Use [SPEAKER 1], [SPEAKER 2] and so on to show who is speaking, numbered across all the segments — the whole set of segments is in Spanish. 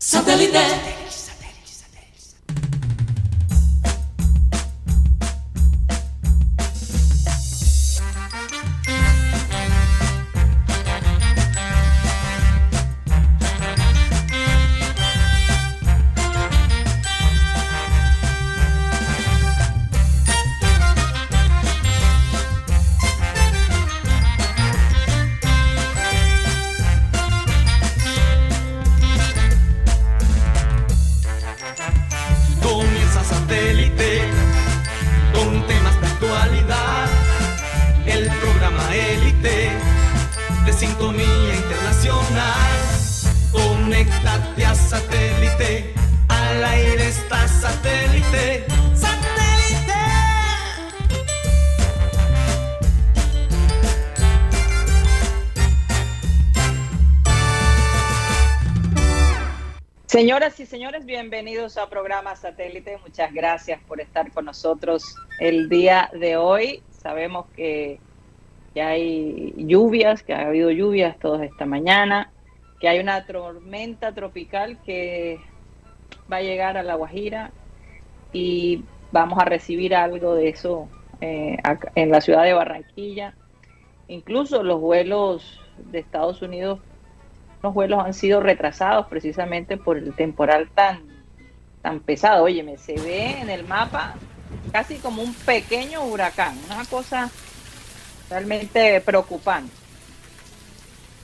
[SPEAKER 1] Satellite.
[SPEAKER 2] Señoras y señores, bienvenidos a programa Satélite. Muchas gracias por estar con nosotros el día de hoy. Sabemos que, hay lluvias, que ha habido lluvias toda esta mañana, que hay una tormenta tropical que va a llegar a La Guajira y vamos a recibir algo de eso eh, en la ciudad de Barranquilla. Incluso los vuelos de Estados Unidos vuelos han sido retrasados precisamente por el temporal tan, tan pesado. Óyeme, se ve en el mapa casi como un pequeño huracán, una cosa realmente preocupante.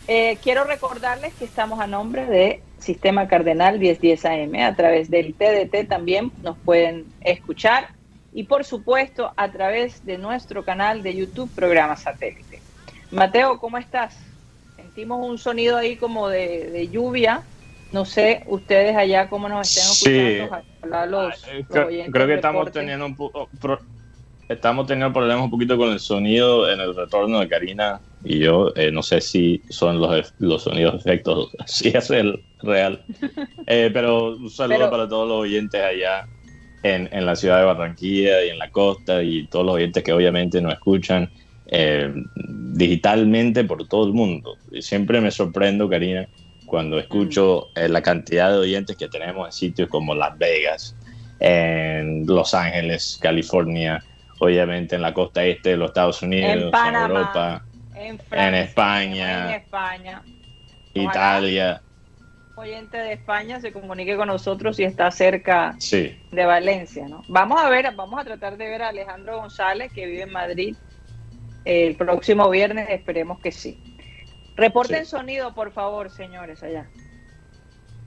[SPEAKER 2] Eh, quiero recordarles que estamos a nombre de Sistema Cardenal 1010 AM, a través del TDT también nos pueden escuchar y por supuesto a través de nuestro canal de YouTube Programa Satélite. Mateo, ¿cómo estás? Sentimos un sonido ahí como de, de lluvia. No sé, ustedes allá cómo nos estén
[SPEAKER 3] Sí.
[SPEAKER 2] escuchando. Ojalá los,
[SPEAKER 3] Eh,
[SPEAKER 2] los
[SPEAKER 3] creo,
[SPEAKER 2] oyentes
[SPEAKER 3] creo que estamos
[SPEAKER 2] reporten.
[SPEAKER 3] teniendo un oh, pro- estamos teniendo problemas un poquito con el sonido en el retorno de Karina y yo eh, no sé si son los, los sonidos efectos si es el real Eh, pero un saludo
[SPEAKER 2] Pero-
[SPEAKER 3] para todos los oyentes allá en, en la ciudad de Barranquilla y en la costa y todos los oyentes que obviamente nos escuchan eh, digitalmente por todo el mundo y siempre me sorprendo Karina cuando escucho eh, la cantidad de oyentes que tenemos en sitios como Las Vegas, en Los Ángeles, California, obviamente en la costa este de los Estados Unidos,
[SPEAKER 2] En Panamá,
[SPEAKER 3] Europa,
[SPEAKER 2] en, Francia,
[SPEAKER 3] España.
[SPEAKER 2] En España.
[SPEAKER 3] Italia,
[SPEAKER 2] Un oyente de España se comunique con nosotros y está cerca
[SPEAKER 3] sí.
[SPEAKER 2] de Valencia, ¿no? Vamos a ver, vamos a tratar de ver a Alejandro González, que vive en Madrid, el próximo viernes, esperemos que sí. Reporten
[SPEAKER 3] Sí.
[SPEAKER 2] sonido, por favor, señores, allá.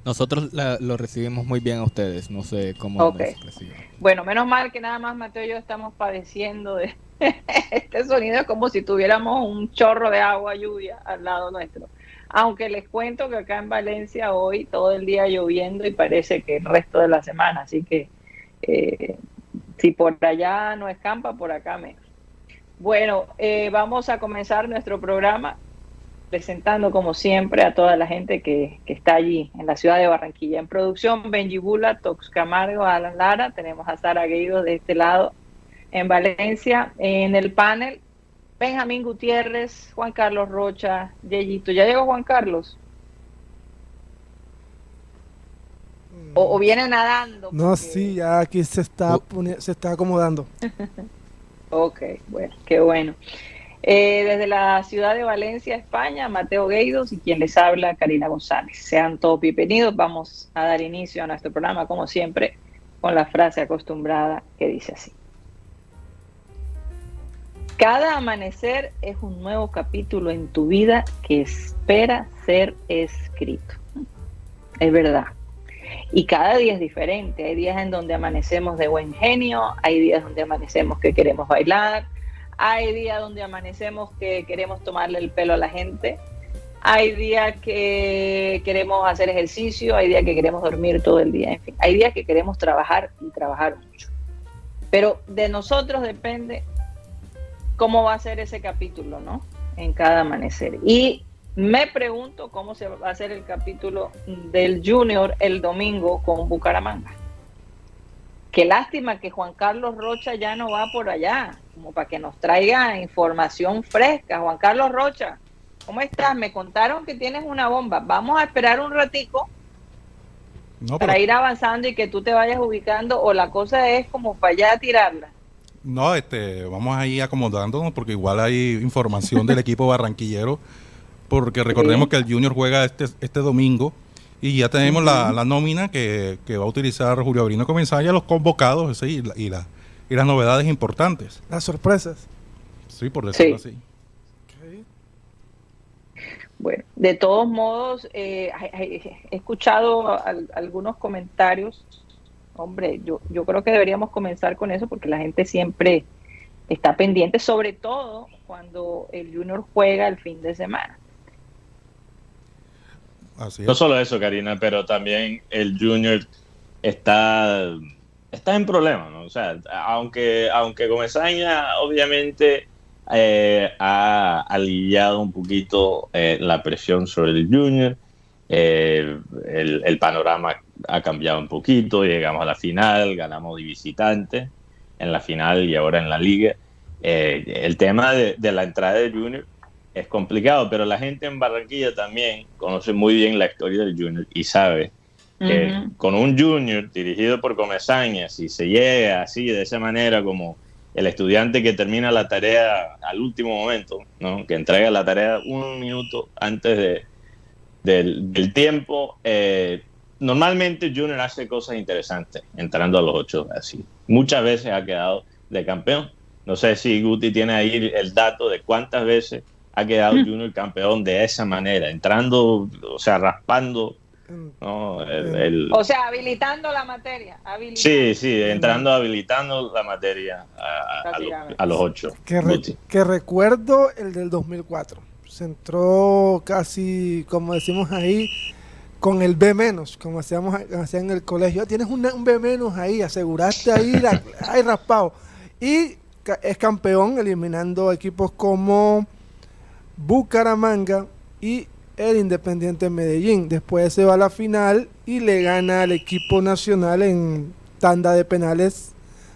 [SPEAKER 4] Nosotros la- lo recibimos muy bien a ustedes, no sé cómo
[SPEAKER 2] Ok.
[SPEAKER 4] nos reciben.
[SPEAKER 2] Bueno, menos mal que nada más Mateo y yo estamos padeciendo de este sonido, es como si tuviéramos un chorro de agua, lluvia al lado nuestro. Aunque les cuento que acá en Valencia hoy todo el día lloviendo y parece que el resto de la semana, así que eh, si por allá no escampa, por acá menos. Bueno, eh, vamos a comenzar nuestro programa presentando como siempre a toda la gente que, que está allí en la ciudad de Barranquilla. En producción, Benji Bula, Tox Camargo, Alan Lara, tenemos a Sara Gueido de este lado en Valencia. En el panel, Benjamín Gutiérrez, Juan Carlos Rocha, Yeyito. ¿Ya llegó Juan Carlos? O, o viene nadando.
[SPEAKER 5] No, sí, ya aquí se está, poni- se está acomodando.
[SPEAKER 2] Ok, bueno, qué bueno. Eh, desde la ciudad de Valencia, España, Mateo Gueidos y quien les habla, Karina González. Sean todos bienvenidos. Vamos a dar inicio a nuestro programa, como siempre, con la frase acostumbrada que dice así. Cada amanecer es un nuevo capítulo en tu vida que espera ser escrito. Es verdad. Y cada día es diferente. Hay días en donde amanecemos de buen genio, hay días donde amanecemos que queremos bailar, hay días donde amanecemos que queremos tomarle el pelo a la gente, hay días que queremos hacer ejercicio, hay días que queremos dormir todo el día, en fin, hay días que queremos trabajar y trabajar mucho. Pero de nosotros depende cómo va a ser ese capítulo, ¿no? En cada amanecer. Y me pregunto cómo se va a hacer el capítulo del Junior el domingo con Bucaramanga. Qué lástima que Juan Carlos Rocha ya no va por allá, como para que nos traiga información fresca. Juan Carlos Rocha, ¿cómo estás? Me contaron que tienes una bomba. Vamos a esperar un ratico
[SPEAKER 1] No, pero-
[SPEAKER 2] para ir avanzando y que tú te vayas ubicando o la cosa es como para allá tirarla.
[SPEAKER 1] No, este, vamos a ir acomodándonos porque igual hay información del equipo barranquillero, porque recordemos
[SPEAKER 2] Sí.
[SPEAKER 1] que el Junior juega este, este domingo y ya tenemos la, la nómina que, que va a utilizar Julio Abrino Comensaya, los convocados sí, y, la- y, la- y las novedades importantes.
[SPEAKER 5] Las sorpresas.
[SPEAKER 1] Sí, por decirlo
[SPEAKER 2] Sí.
[SPEAKER 1] así.
[SPEAKER 2] Bueno, de todos modos, eh, he escuchado al- algunos comentarios. Hombre, yo, yo creo que deberíamos comenzar con eso porque la gente siempre está pendiente, sobre todo cuando el Junior juega el fin de semana.
[SPEAKER 1] Así
[SPEAKER 3] No solo eso, Karina, pero también el Junior está, está en problemas, ¿no? O sea, aunque, aunque Comesaña obviamente eh, ha aliviado un poquito eh, la presión sobre el Junior, eh, el, el panorama ha cambiado un poquito, llegamos a la final, ganamos de visitante en la final y ahora en la liga. El tema de, de la entrada de Junior es complicado, pero la gente en Barranquilla también conoce muy bien la historia del Junior y sabe que
[SPEAKER 2] Ujú.
[SPEAKER 3] con un Junior dirigido por Comesaña, si se llega así, de esa manera, como el estudiante que termina la tarea al último momento, ¿no? que entrega la tarea un minuto antes de, del, del tiempo, eh, normalmente Junior hace cosas interesantes entrando a los ocho así. Muchas veces ha quedado de campeón. No sé si Guti tiene ahí el dato de cuántas veces ha quedado Junior campeón de esa manera, entrando, o sea, raspando, ¿no? El- el-
[SPEAKER 2] O sea, habilitando la materia. habilitando.
[SPEAKER 3] sí, sí, entrando, habilitando la materia a, los, a los ocho.
[SPEAKER 5] Que, re-
[SPEAKER 3] Guti.
[SPEAKER 5] que recuerdo el del 2004. Se entró casi, como decimos ahí, con el B menos, como hacíamos hacían en el colegio. Tienes una- un B menos ahí, aseguraste ahí, la, ahí raspado. Y es campeón eliminando equipos como Bucaramanga y el Independiente Medellín. Después se va a la final y le gana al equipo nacional en tanda de penales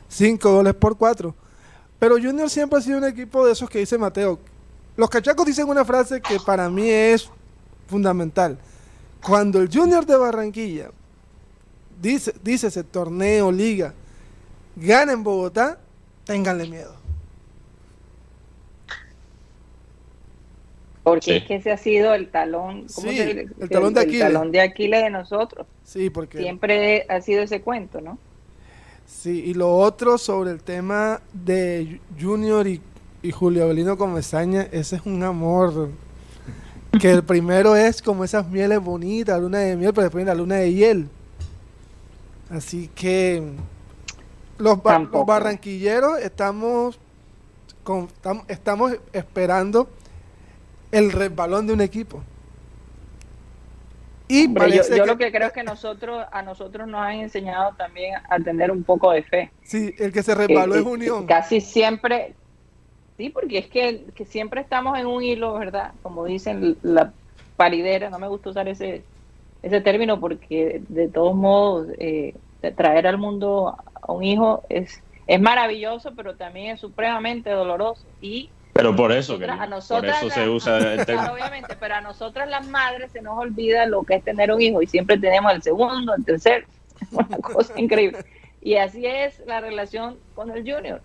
[SPEAKER 5] 5 goles por 4. Pero Junior siempre ha sido un equipo de esos que dice Mateo. Los cachacos dicen una frase que para mí es fundamental. Cuando el Junior de Barranquilla dice, dice ese torneo, liga, gana en Bogotá, ténganle miedo.
[SPEAKER 2] Porque
[SPEAKER 3] Sí.
[SPEAKER 2] es que ese ha sido el talón, ¿cómo
[SPEAKER 5] Sí,
[SPEAKER 2] se dice?
[SPEAKER 5] el talón de Aquiles.
[SPEAKER 2] talón de Aquiles de nosotros.
[SPEAKER 5] Sí, porque
[SPEAKER 2] Siempre ha sido ese cuento, ¿no?
[SPEAKER 5] Sí, y lo otro sobre el tema de Junior y, y Julio Avelino Comesaña, ese es un amor. Que el primero es como esas mieles bonitas, luna de miel, pero después la luna de hiel. Así que los, ba- los barranquilleros estamos, con- tam- estamos esperando el resbalón de un equipo. Y
[SPEAKER 2] Hombre, yo,
[SPEAKER 5] parece
[SPEAKER 2] yo
[SPEAKER 5] que-
[SPEAKER 2] lo que creo es que nosotros, a nosotros nos han enseñado también a tener un poco de fe.
[SPEAKER 5] sí, el que se resbaló
[SPEAKER 2] Eh,
[SPEAKER 5] es
[SPEAKER 2] eh,
[SPEAKER 5] Unión.
[SPEAKER 2] Casi siempre, sí, porque es que, que siempre estamos en un hilo, ¿verdad? Como dicen la paridera, no me gusta usar ese, ese término porque de todos modos eh, traer al mundo a un hijo es, es maravilloso, pero también es supremamente doloroso. Y
[SPEAKER 3] Pero por eso,
[SPEAKER 2] a nosotras
[SPEAKER 3] por eso
[SPEAKER 2] la-
[SPEAKER 3] se usa el
[SPEAKER 2] Claro,
[SPEAKER 3] término.
[SPEAKER 2] obviamente, pero a nosotras las madres se nos olvida lo que es tener un hijo y siempre tenemos el segundo, el tercero, una cosa increíble. Y así es la relación con el junior.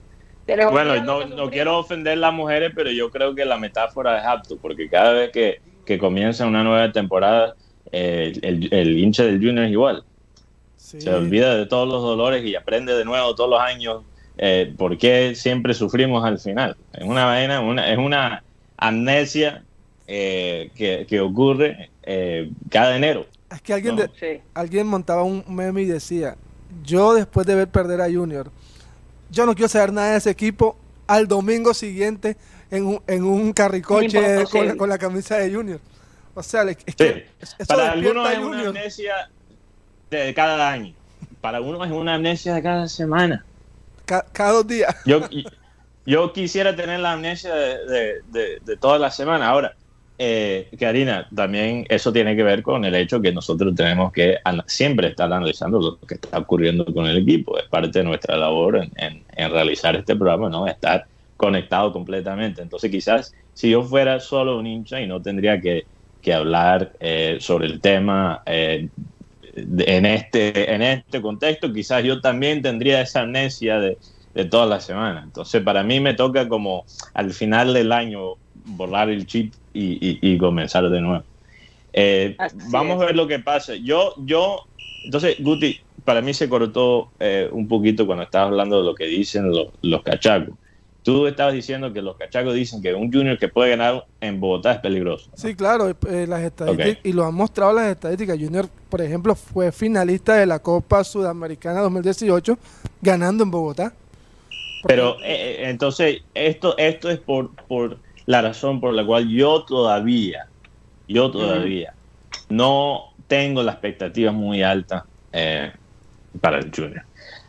[SPEAKER 3] Bueno, no,
[SPEAKER 2] que
[SPEAKER 3] no quiero ofender a las mujeres, pero yo creo que la metáfora es apto, porque cada vez que, que comienza una nueva temporada, eh, el, el hincha del Junior es igual.
[SPEAKER 5] Sí.
[SPEAKER 3] Se olvida de todos los dolores y aprende de nuevo todos los años eh, por qué siempre sufrimos al final. Es una vaina, una, es una amnesia eh, que, que ocurre eh, cada enero.
[SPEAKER 5] Es que alguien,
[SPEAKER 3] No.
[SPEAKER 5] de-
[SPEAKER 2] Sí.
[SPEAKER 5] alguien montaba un meme y decía, yo después de ver perder a Junior, yo no quiero saber nada de ese equipo al domingo siguiente en un, en un carricoche con la, con la camisa de Junior. O sea, es
[SPEAKER 3] Sí.
[SPEAKER 5] que eso
[SPEAKER 3] Para algunos
[SPEAKER 5] a
[SPEAKER 3] es una amnesia de cada año. Para algunos es una amnesia de cada semana.
[SPEAKER 5] Ca- cada dos días.
[SPEAKER 3] Yo, yo quisiera tener la amnesia de, de, de, toda la semana. Ahora, eh, Karina, también eso tiene que ver con el hecho que nosotros tenemos que siempre estar analizando lo que está ocurriendo con el equipo. Es parte de nuestra labor en, en- en realizar este programa, ¿no? Estar conectado completamente. Entonces, quizás si yo fuera solo un hincha y no tendría que, que hablar eh, sobre el tema, eh, de- en, este, en este contexto, quizás yo también tendría esa amnesia de, de toda la semana. Entonces, para mí me toca como al final del año borrar el chip y, y- y comenzar de nuevo. Eh, vamos
[SPEAKER 2] es.
[SPEAKER 3] a ver lo que pasa. Yo, yo, entonces, Guti, para mí se cortó eh, un poquito cuando estabas hablando de lo que dicen los, los cachacos. Tú estabas diciendo que los cachacos dicen que un junior que puede ganar en Bogotá es peligroso.
[SPEAKER 5] Sí, claro, eh, las estadísticas, y lo han mostrado las estadísticas. Junior, por ejemplo, fue finalista de la Copa Sudamericana 2018, ganando en Bogotá.
[SPEAKER 3] Pero eh, eh, entonces, esto, esto es por, por la razón por la cual yo todavía, yo todavía no tengo las expectativas muy altas eh, para el Junior.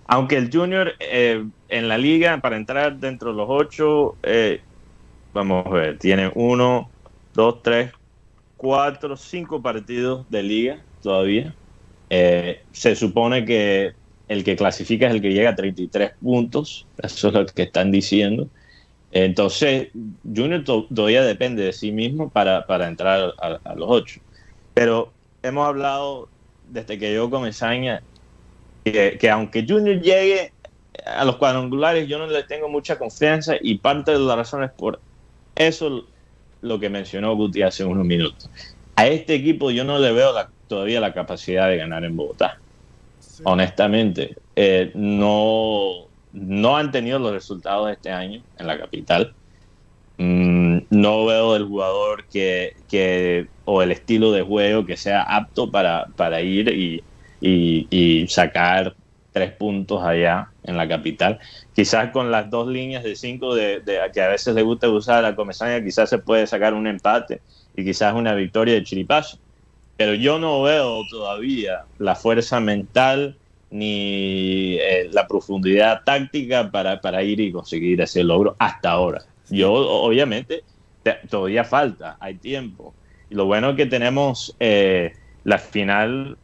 [SPEAKER 3] Aunque el Junior eh, en la liga, para entrar dentro de los ocho, eh, vamos a ver, tiene uno, dos, tres, cuatro, cinco partidos de liga todavía. Eh, se supone que el que clasifica es el que llega a 33 puntos, eso es lo que están diciendo. Entonces, Junior to- todavía depende de sí mismo para, para entrar a, a los ocho. Pero hemos hablado desde que yo comencé año que, que aunque Junior llegue a los cuadrangulares, yo no le tengo mucha confianza y parte de la razón es por eso lo que mencionó Guti hace unos minutos. A este equipo yo no le veo todavía la capacidad de ganar en Bogotá Honestamente, eh, no, no han tenido los resultados de este año en la capital. Mm, no veo el jugador que, que o el estilo de juego que sea apto para, para ir y, y- sacar tres puntos allá en la capital. Quizás con las dos líneas de cinco de, que a veces le gusta usar a Comesaña, quizás se puede sacar un empate y quizás una victoria de chiripazo pero yo no veo todavía la fuerza mental ni eh, la profundidad táctica para, para ir y conseguir ese logro hasta ahora. Yo, obviamente, te- todavía falta, hay tiempo. Y lo bueno es que tenemos eh, la final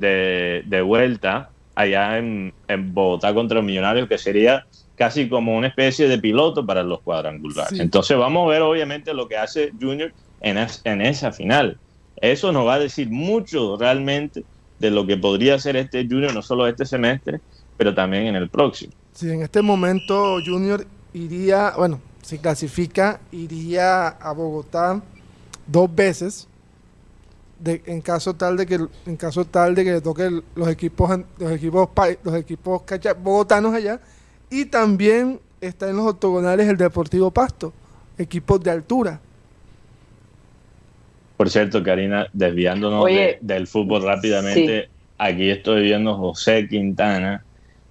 [SPEAKER 3] de, de vuelta allá en, en Bogotá contra Millonarios, que sería casi como una especie de piloto para los cuadrangulares.
[SPEAKER 5] Sí.
[SPEAKER 3] Entonces vamos a ver obviamente lo que hace Junior en, es- en esa final. Eso nos va a decir mucho realmente de lo que podría ser este Junior, no solo este semestre, pero también en el próximo.
[SPEAKER 5] Si en este momento Junior iría, bueno, si clasifica, iría a Bogotá dos veces. En caso tal de que en caso tal de que le toque el- los equipos los equipos los equipos bogotanos allá y también está en los octogonales el Deportivo Pasto equipos de altura
[SPEAKER 3] Por cierto, Karina, desviándonos
[SPEAKER 2] Oye,
[SPEAKER 3] de- del fútbol rápidamente, aquí estoy viendo José Quintana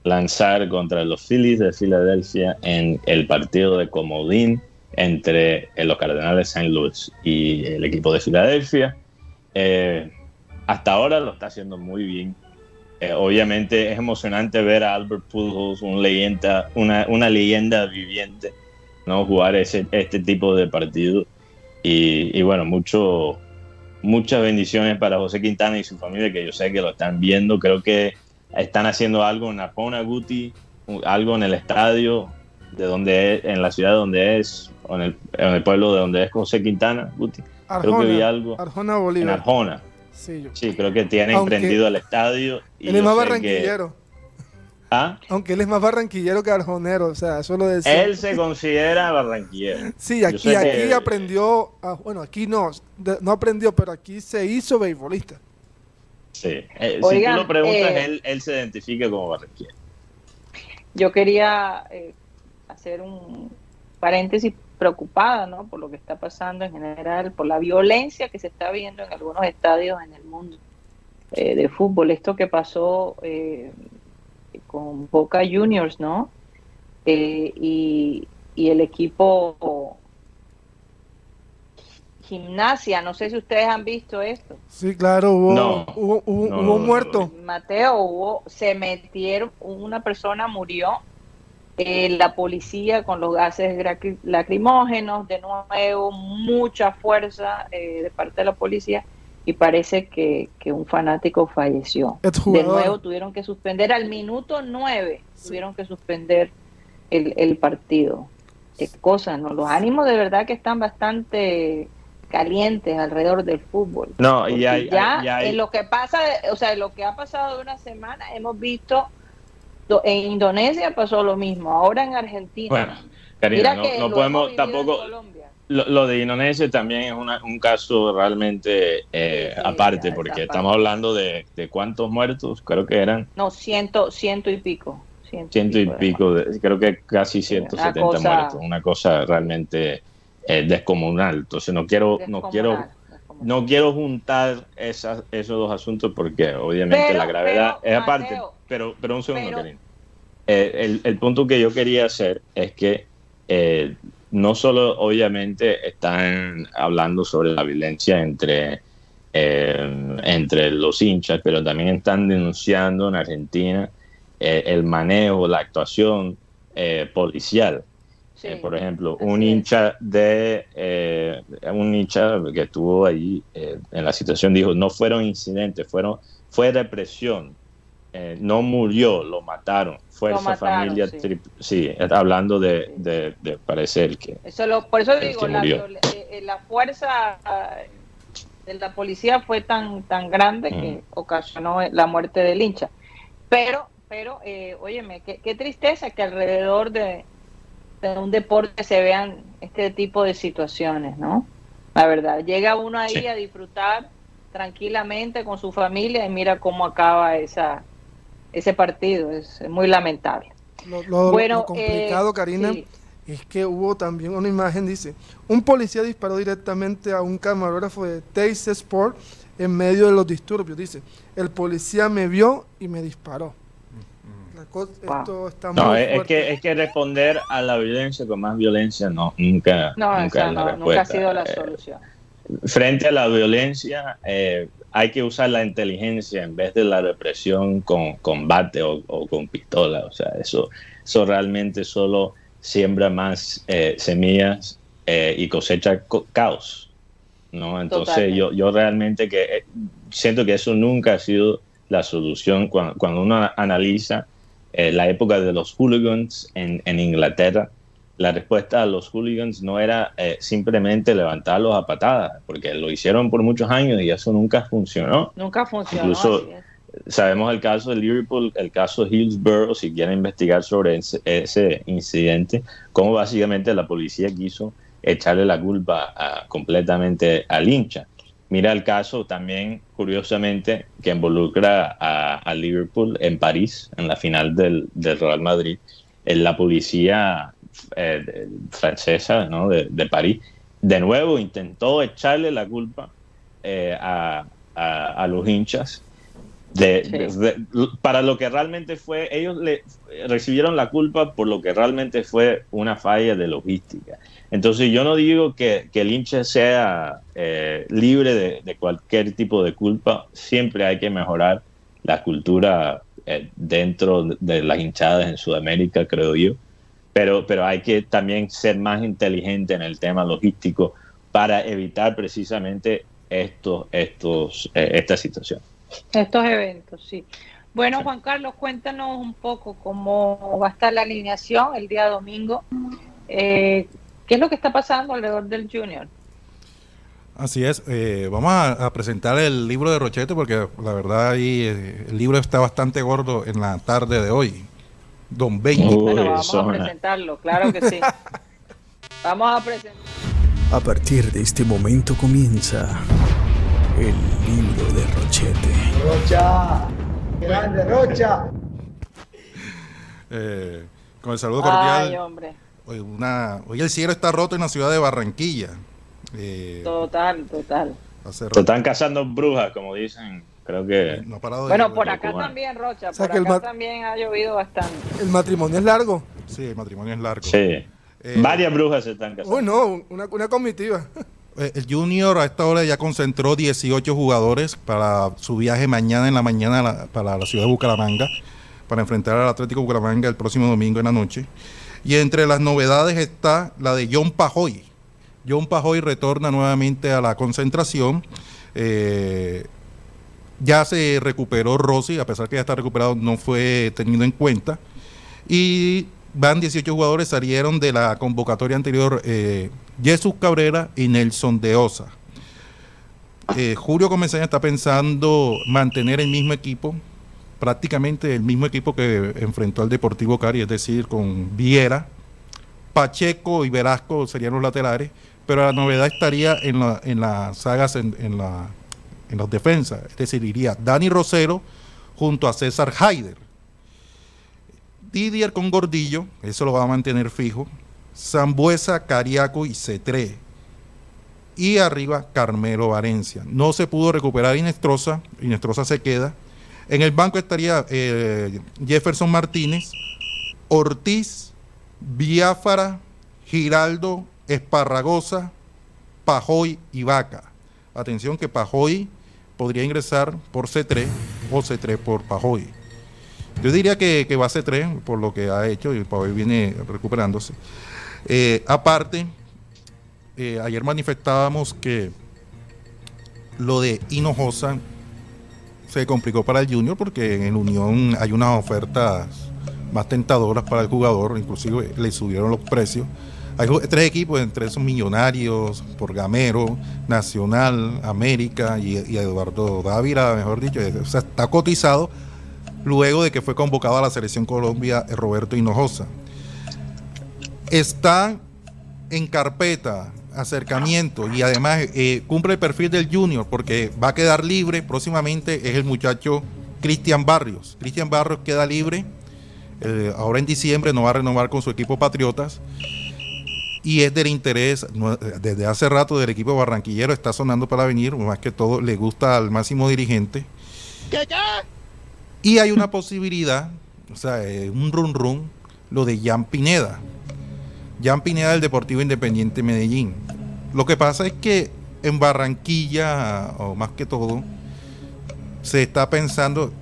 [SPEAKER 3] lanzar contra los Phillies de Filadelfia en el partido de comodín entre eh, los Cardenales de St. Louis y el equipo de Filadelfia. Eh, hasta ahora lo está haciendo muy bien. Eh, obviamente es emocionante ver a Albert Pujols, un leyenda, una, una leyenda viviente, no jugar ese, este tipo de partido. Y, y bueno, mucho, muchas bendiciones para José Quintana y su familia, que yo sé que lo están viendo. Creo que están haciendo algo en Arjona, Guti, algo en el estadio de donde es, en la ciudad donde es, o en el, en el pueblo de donde es José Quintana, Guti. Creo que vi
[SPEAKER 5] Arjona,
[SPEAKER 3] algo
[SPEAKER 5] Arjona
[SPEAKER 3] en
[SPEAKER 5] Bolívar
[SPEAKER 3] Arjona.
[SPEAKER 5] sí, yo-
[SPEAKER 3] Sí, creo que tiene emprendido el estadio. y
[SPEAKER 5] es
[SPEAKER 3] yo
[SPEAKER 5] más
[SPEAKER 3] sé que-
[SPEAKER 5] barranquillero
[SPEAKER 3] ¿Ah?
[SPEAKER 5] aunque él es más barranquillero que arjonero o sea eso lo decía
[SPEAKER 3] Él se considera barranquillero.
[SPEAKER 5] Sí, aquí, aquí
[SPEAKER 3] que-
[SPEAKER 5] aprendió, a- bueno, aquí no, de- no aprendió, pero aquí se hizo beisbolista.
[SPEAKER 3] Sí. Eh,
[SPEAKER 2] Oigan,
[SPEAKER 3] si tú lo preguntas,
[SPEAKER 2] eh,
[SPEAKER 3] él, él se identifica como barranquillero.
[SPEAKER 2] Yo quería eh, hacer un paréntesis preocupada ¿no? por lo que está pasando en general, por la violencia que se está viendo en algunos estadios en el mundo eh, de fútbol. Esto que pasó eh, con Boca Juniors, ¿no? Eh, y, y el equipo Gimnasia, no sé si ustedes han visto esto.
[SPEAKER 5] Sí, claro, hubo,
[SPEAKER 3] No.
[SPEAKER 5] hubo, hubo,
[SPEAKER 3] No,
[SPEAKER 5] hubo un muerto.
[SPEAKER 2] Mateo, hubo, se metieron, una persona murió, eh, la policía con los gases lacrimógenos, de nuevo, mucha fuerza eh, de parte de la policía y parece que, que un fanático falleció. De nuevo tuvieron que suspender al minuto nueve, tuvieron que suspender el, el partido. Qué cosa, ¿no? Los ánimos de verdad que están bastante calientes alrededor del fútbol.
[SPEAKER 3] No, y hay,
[SPEAKER 2] ya
[SPEAKER 3] y hay-
[SPEAKER 2] en lo que pasa, o sea, en lo que ha pasado de una semana, hemos visto en Indonesia pasó lo mismo, ahora en Argentina.
[SPEAKER 3] bueno, Karina, no, podemos tampoco. Lo, lo de Indonesia también es una- un caso realmente eh,
[SPEAKER 2] Sí,
[SPEAKER 3] aparte,
[SPEAKER 2] ya,
[SPEAKER 3] porque estamos hablando de, de cuántos muertos, creo que eran
[SPEAKER 2] No, ciento, ciento y pico. Ciento,
[SPEAKER 3] ciento y pico, de- creo que casi 170
[SPEAKER 2] una cosa-
[SPEAKER 3] muertos, una cosa realmente eh, descomunal. Entonces no quiero, no quiero,
[SPEAKER 2] descomunal.
[SPEAKER 3] no quiero juntar esas, esos dos asuntos porque obviamente
[SPEAKER 2] Pero-
[SPEAKER 3] la gravedad
[SPEAKER 2] pero,
[SPEAKER 3] es aparte.
[SPEAKER 2] Mateo,
[SPEAKER 3] pero, pero un segundo,
[SPEAKER 2] pero-.
[SPEAKER 3] Eh, el, el punto que yo quería hacer es que eh, no solo obviamente están hablando sobre la violencia entre, eh, entre los hinchas, pero también están denunciando en Argentina eh, el manejo, la actuación eh, policial.
[SPEAKER 2] Sí,
[SPEAKER 3] Eh, por ejemplo, un hincha de eh, un hincha que estuvo allí eh, en la situación dijo no fueron incidentes, fueron fue represión, Eh, no murió, lo mataron, fuerza
[SPEAKER 2] mataron,
[SPEAKER 3] familia,
[SPEAKER 2] sí.
[SPEAKER 3] tri- sí, hablando de, de, de parecer que
[SPEAKER 2] Eso lo, por eso digo, la, eh, eh, la fuerza de la policía fue tan tan grande que
[SPEAKER 3] Mm.
[SPEAKER 2] ocasionó la muerte del hincha. Pero, pero, eh, óyeme, qué, qué tristeza que alrededor de, de un deporte se vean este tipo de situaciones, ¿no? La verdad, llega uno ahí
[SPEAKER 3] Sí.
[SPEAKER 2] a disfrutar tranquilamente con su familia y mira cómo acaba esa ese partido, es muy lamentable.
[SPEAKER 5] Lo, lo-
[SPEAKER 2] bueno,
[SPEAKER 5] lo complicado,
[SPEAKER 2] eh,
[SPEAKER 5] Karina,
[SPEAKER 2] sí.
[SPEAKER 5] es que hubo también una imagen, dice, un policía disparó directamente a un camarógrafo de Teis Sport en medio de los disturbios. Dice, el policía me vio y me disparó. La co-
[SPEAKER 2] Wow.
[SPEAKER 5] Esto está
[SPEAKER 3] no
[SPEAKER 5] muy
[SPEAKER 3] es, que es que responder a la violencia con más violencia no nunca
[SPEAKER 2] No,
[SPEAKER 3] nunca es la
[SPEAKER 2] no, nunca ha sido la
[SPEAKER 3] Eh,
[SPEAKER 2] solución.
[SPEAKER 3] Frente a la violencia eh, hay que usar la inteligencia en vez de la represión con combate o, o con pistola. O sea, eso, eso realmente solo siembra más eh, semillas eh, y cosecha co- caos. ¿no? Entonces
[SPEAKER 2] Totalmente.
[SPEAKER 3] yo, yo realmente que siento que eso nunca ha sido la solución cuando, cuando uno analiza la época de los hooligans en, en Inglaterra la respuesta a los hooligans no era eh, simplemente levantarlos a patadas, porque lo hicieron por muchos años y eso nunca funcionó.
[SPEAKER 2] Nunca funcionó.
[SPEAKER 3] incluso-. Sabemos el caso de Liverpool, el caso de Hillsborough, si quieren investigar sobre ese, ese incidente, cómo básicamente la policía quiso echarle la culpa a- completamente al hincha. Mira el caso también, curiosamente, que involucra a, a Liverpool en París, en la final del, del Real Madrid. En la policía eh, francesa ¿no? de, de París, de nuevo intentó echarle la culpa eh, a, a- a los hinchas de,
[SPEAKER 2] Sí.
[SPEAKER 3] de- de- para lo que realmente fue, ellos le recibieron la culpa por lo que realmente fue una falla de logística. Entonces yo no digo que, que el hincha sea eh, libre de, de cualquier tipo de culpa, siempre hay que mejorar la cultura eh, dentro de las hinchadas en Sudamérica, creo yo, pero, pero hay que también ser más inteligente en el tema logístico para evitar precisamente estos, estos, eh, esta situación.
[SPEAKER 2] Estos eventos, sí. Bueno, Juan Carlos, cuéntanos un poco cómo va a estar la alineación el día domingo. Eh, ¿Qué es lo que está pasando alrededor del Junior?
[SPEAKER 1] Así es, eh, vamos a, a presentar el libro de Rochete porque la verdad ahí eh, el libro está bastante gordo en la tarde de hoy. Don Benji.
[SPEAKER 3] Uy,
[SPEAKER 2] bueno, vamos a presentarlo, claro que sí. Vamos a presentar.
[SPEAKER 6] A partir de este momento comienza el libro de Rochete.
[SPEAKER 7] Rocha, grande Rocha.
[SPEAKER 1] Eh, con el saludo
[SPEAKER 2] Ay,
[SPEAKER 1] cordial.
[SPEAKER 2] hombre,
[SPEAKER 1] Hoy, una, hoy el cielo está roto en la ciudad de Barranquilla. Eh,
[SPEAKER 2] total, total.
[SPEAKER 3] Se están cazando brujas, como dicen. Creo que
[SPEAKER 1] no ha parado de
[SPEAKER 2] Bueno,
[SPEAKER 1] llover.
[SPEAKER 2] por acá también, Rocha,
[SPEAKER 5] O sea
[SPEAKER 2] por acá también ha llovido bastante.
[SPEAKER 5] El matrimonio es largo.
[SPEAKER 1] Sí, el matrimonio es largo.
[SPEAKER 3] sí.
[SPEAKER 1] Eh,
[SPEAKER 3] Varias brujas se están casando.
[SPEAKER 5] Uy, no, una, una comitiva.
[SPEAKER 1] Eh, El Junior a esta hora ya concentró 18 jugadores para su viaje mañana en la mañana la- para la ciudad de Bucaramanga, para enfrentar al Atlético Bucaramanga el próximo domingo en la noche. Y entre las novedades está la de John Pajoy. John Pajoy retorna nuevamente a la concentración. Eh, ya se recuperó Rossi, a pesar que ya está recuperado, no fue tenido en cuenta. Y van 18 jugadores, salieron de la convocatoria anterior eh, Jesús Cabrera y Nelson de Osa. Eh, Julio Comesaña está pensando mantener el mismo equipo, prácticamente el mismo equipo que enfrentó al Deportivo Cari, es decir, con Viera, Pacheco y Velasco serían los laterales, pero la novedad estaría en, la- en las sagas, en, en la, en las defensas, es decir, iría Dani Rosero junto a César Haider. Didier con Gordillo, eso lo va a mantener fijo. Zambuesa, Cariaco y Cetré. Y arriba Carmelo Valencia. No se pudo recuperar Inestrosa, Inestrosa se queda. En el banco estaría eh, Jefferson Martínez, Ortiz, Biafara, Giraldo, Esparragosa, Pajoy y Vaca. Atención que Pajoy podría ingresar por C3 o C3 por Pajoy. Yo diría que, va a C3 por lo que ha hecho y Pajoy viene recuperándose. Eh, aparte, eh, ayer manifestábamos que lo de Hinojosa se complicó para el Junior porque en Unión hay unas ofertas más tentadoras para el jugador, inclusive le subieron los precios. Hay tres equipos, entre esos Millonarios, por Gamero, Nacional, América y, Eduardo Dávila, mejor dicho, o sea, está cotizado luego de que fue convocado a la selección Colombia eh, Roberto Hinojosa. Está en carpeta, acercamiento y además eh, cumple el perfil del junior porque va a quedar libre próximamente es el muchacho Cristian Barrios. Cristian Barrios queda libre, eh, ahora en diciembre no va a renovar con su equipo Patriotas y es del interés, desde hace rato del equipo barranquillero está sonando para venir, más que todo le gusta al máximo dirigente. Y hay una posibilidad, o sea, un run run, lo de Jan Pineda. Jan Pineda del Deportivo Independiente Medellín. Lo que pasa es que en Barranquilla, o más que todo, se está pensando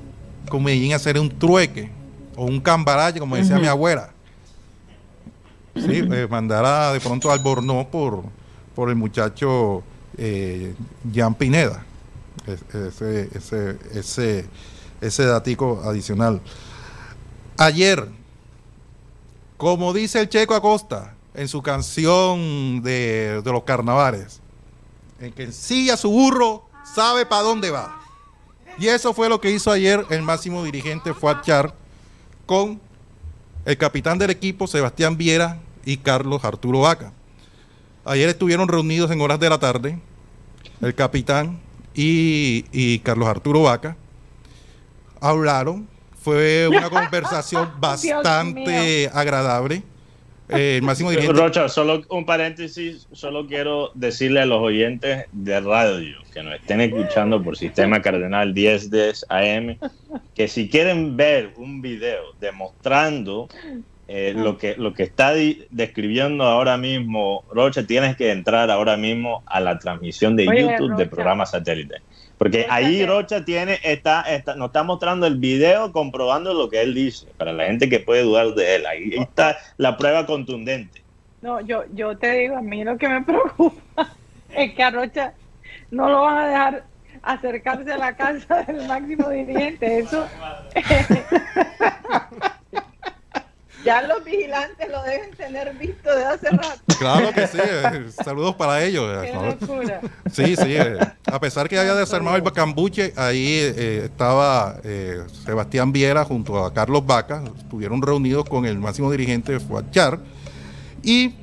[SPEAKER 1] con Medellín hacer un trueque o un cambarache, como decía mi abuela. Sí, eh, mandar a, de pronto al Bornó por, por el muchacho eh, Pineda. Es- Ese, ese, ese, ese datico adicional. Ayer, como dice el Checo Acosta en su canción de, de los carnavales, en que ensilla su burro, sabe para dónde va. Y eso fue lo que hizo ayer el máximo dirigente Fuad Char con el capitán del equipo, Sebastián Viera, y Carlos Arturo Vaca. Ayer estuvieron reunidos en horas de la tarde, el capitán y, y Carlos Arturo Vaca. Hablaron, fue una conversación bastante agradable. Eh, el máximo dirigente.
[SPEAKER 3] Rocha, solo un paréntesis, solo quiero decirle a los oyentes de radio que nos estén escuchando por Sistema Cardenal 1010 AM que si quieren ver un video demostrando eh, lo, que, lo que está describiendo ahora mismo Rocha, tienes que entrar ahora mismo a la transmisión de
[SPEAKER 2] Oye,
[SPEAKER 3] YouTube de
[SPEAKER 2] Rocha.
[SPEAKER 3] programa satélite. Porque ahí Rocha tiene, está, está, nos está mostrando el video comprobando lo que él dice, para la gente que puede dudar de él. Ahí está la prueba contundente.
[SPEAKER 2] No, yo, yo te digo, a mí lo que me preocupa es que a Rocha no lo van a dejar acercarse a la casa del máximo dirigente. Eso. ya los vigilantes lo deben tener visto de hace rato.
[SPEAKER 1] Claro que sí, eh, saludos para ellos. eh,
[SPEAKER 2] Qué locura.
[SPEAKER 1] Sí, sí. eh, A pesar que haya desarmado el Bacambuche, ahí eh, estaba Sebastián Viera junto a Carlos Vaca. Estuvieron reunidos con el máximo dirigente de Fuachar y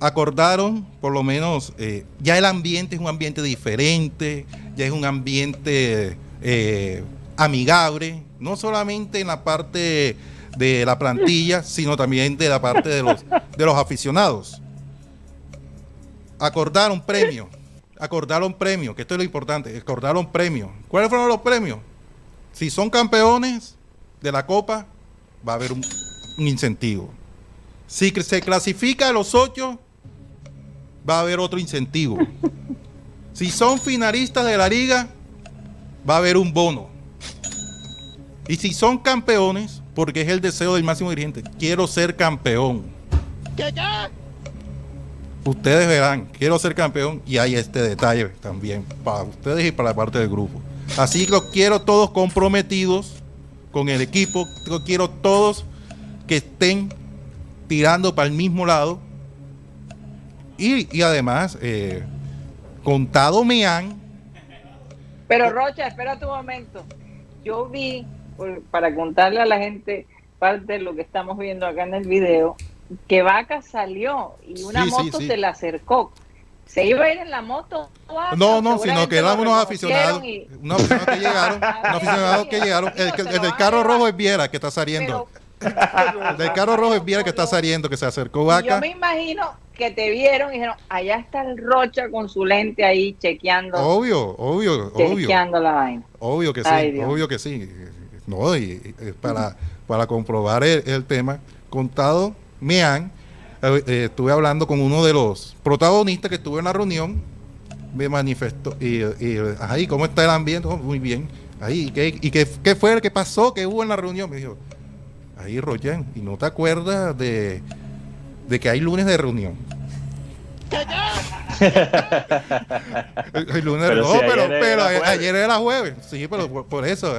[SPEAKER 1] acordaron, por lo menos, ya el ambiente es un ambiente diferente, ya es un ambiente eh, amigable, no solamente en la parte de la plantilla, sino también de la parte de los, de los aficionados acordaron premio. Acordaron premio, que esto es lo importante. Acordaron premio. ¿Cuáles fueron los premios? Si son campeones de la Copa, va a haber un, un incentivo. Si se clasifica a los ocho, va a haber otro incentivo. Si son finalistas de la liga, va a haber un bono. Y si son campeones, porque es el deseo del máximo dirigente, quiero ser campeón. Ustedes verán, quiero ser campeón y hay este detalle también para ustedes y para la parte del grupo. Así que los quiero todos comprometidos con el equipo, los quiero todos que estén tirando para el mismo lado. Y, y además, eh, contado me han.
[SPEAKER 2] Pero Rocha, espérate un momento. Yo vi, por- para contarle a la gente parte de lo que estamos viendo acá en el video, que Vaca salió y una
[SPEAKER 1] Sí,
[SPEAKER 2] moto
[SPEAKER 1] sí.
[SPEAKER 2] se le acercó. Se iba a ir en la moto. Vaca,
[SPEAKER 1] No, no, sino que eran unos aficionados,
[SPEAKER 2] y-
[SPEAKER 1] unos aficionados que llegaron, unos aficionados que llegaron. El, el del carro rojo es Viera que está saliendo. El del carro rojo es Viera que está saliendo, que se acercó
[SPEAKER 2] Y yo
[SPEAKER 1] Vaca.
[SPEAKER 2] me imagino que te vieron y dijeron, allá está el Rocha con su lente ahí chequeando,
[SPEAKER 1] Obvio, obvio, obvio.
[SPEAKER 2] chequeando la vaina.
[SPEAKER 1] Obvio que sí,
[SPEAKER 2] Ay,
[SPEAKER 1] obvio que sí. No, y, y para, para comprobar el, el tema, contado me han, eh, eh, estuve hablando con uno de los protagonistas que estuvo en la reunión, me manifestó, y, y ahí, ¿cómo está el ambiente? Oh, muy bien. Ahí, ¿y qué, y qué, qué fue? ¿Qué pasó? ¿Qué hubo en la reunión? Me dijo, ahí, Royan, ¿y no te acuerdas de, de que hay lunes de reunión? El, el lunes,
[SPEAKER 3] Pero
[SPEAKER 1] no,
[SPEAKER 3] si
[SPEAKER 1] pero,
[SPEAKER 3] ayer
[SPEAKER 1] pero
[SPEAKER 3] era
[SPEAKER 1] ayer,
[SPEAKER 3] jueves.
[SPEAKER 1] era jueves. Sí, pero por, por eso.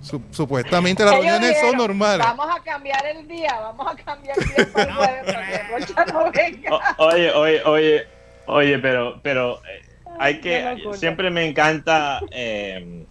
[SPEAKER 1] Su- supuestamente las
[SPEAKER 2] Ellos
[SPEAKER 1] reuniones son normales.
[SPEAKER 2] Vamos a cambiar el día, vamos a cambiar el día para el jueves para que Rocha no venga.
[SPEAKER 3] O- oye, oye, oye, oye, pero, pero eh, hay que, siempre me encanta eh,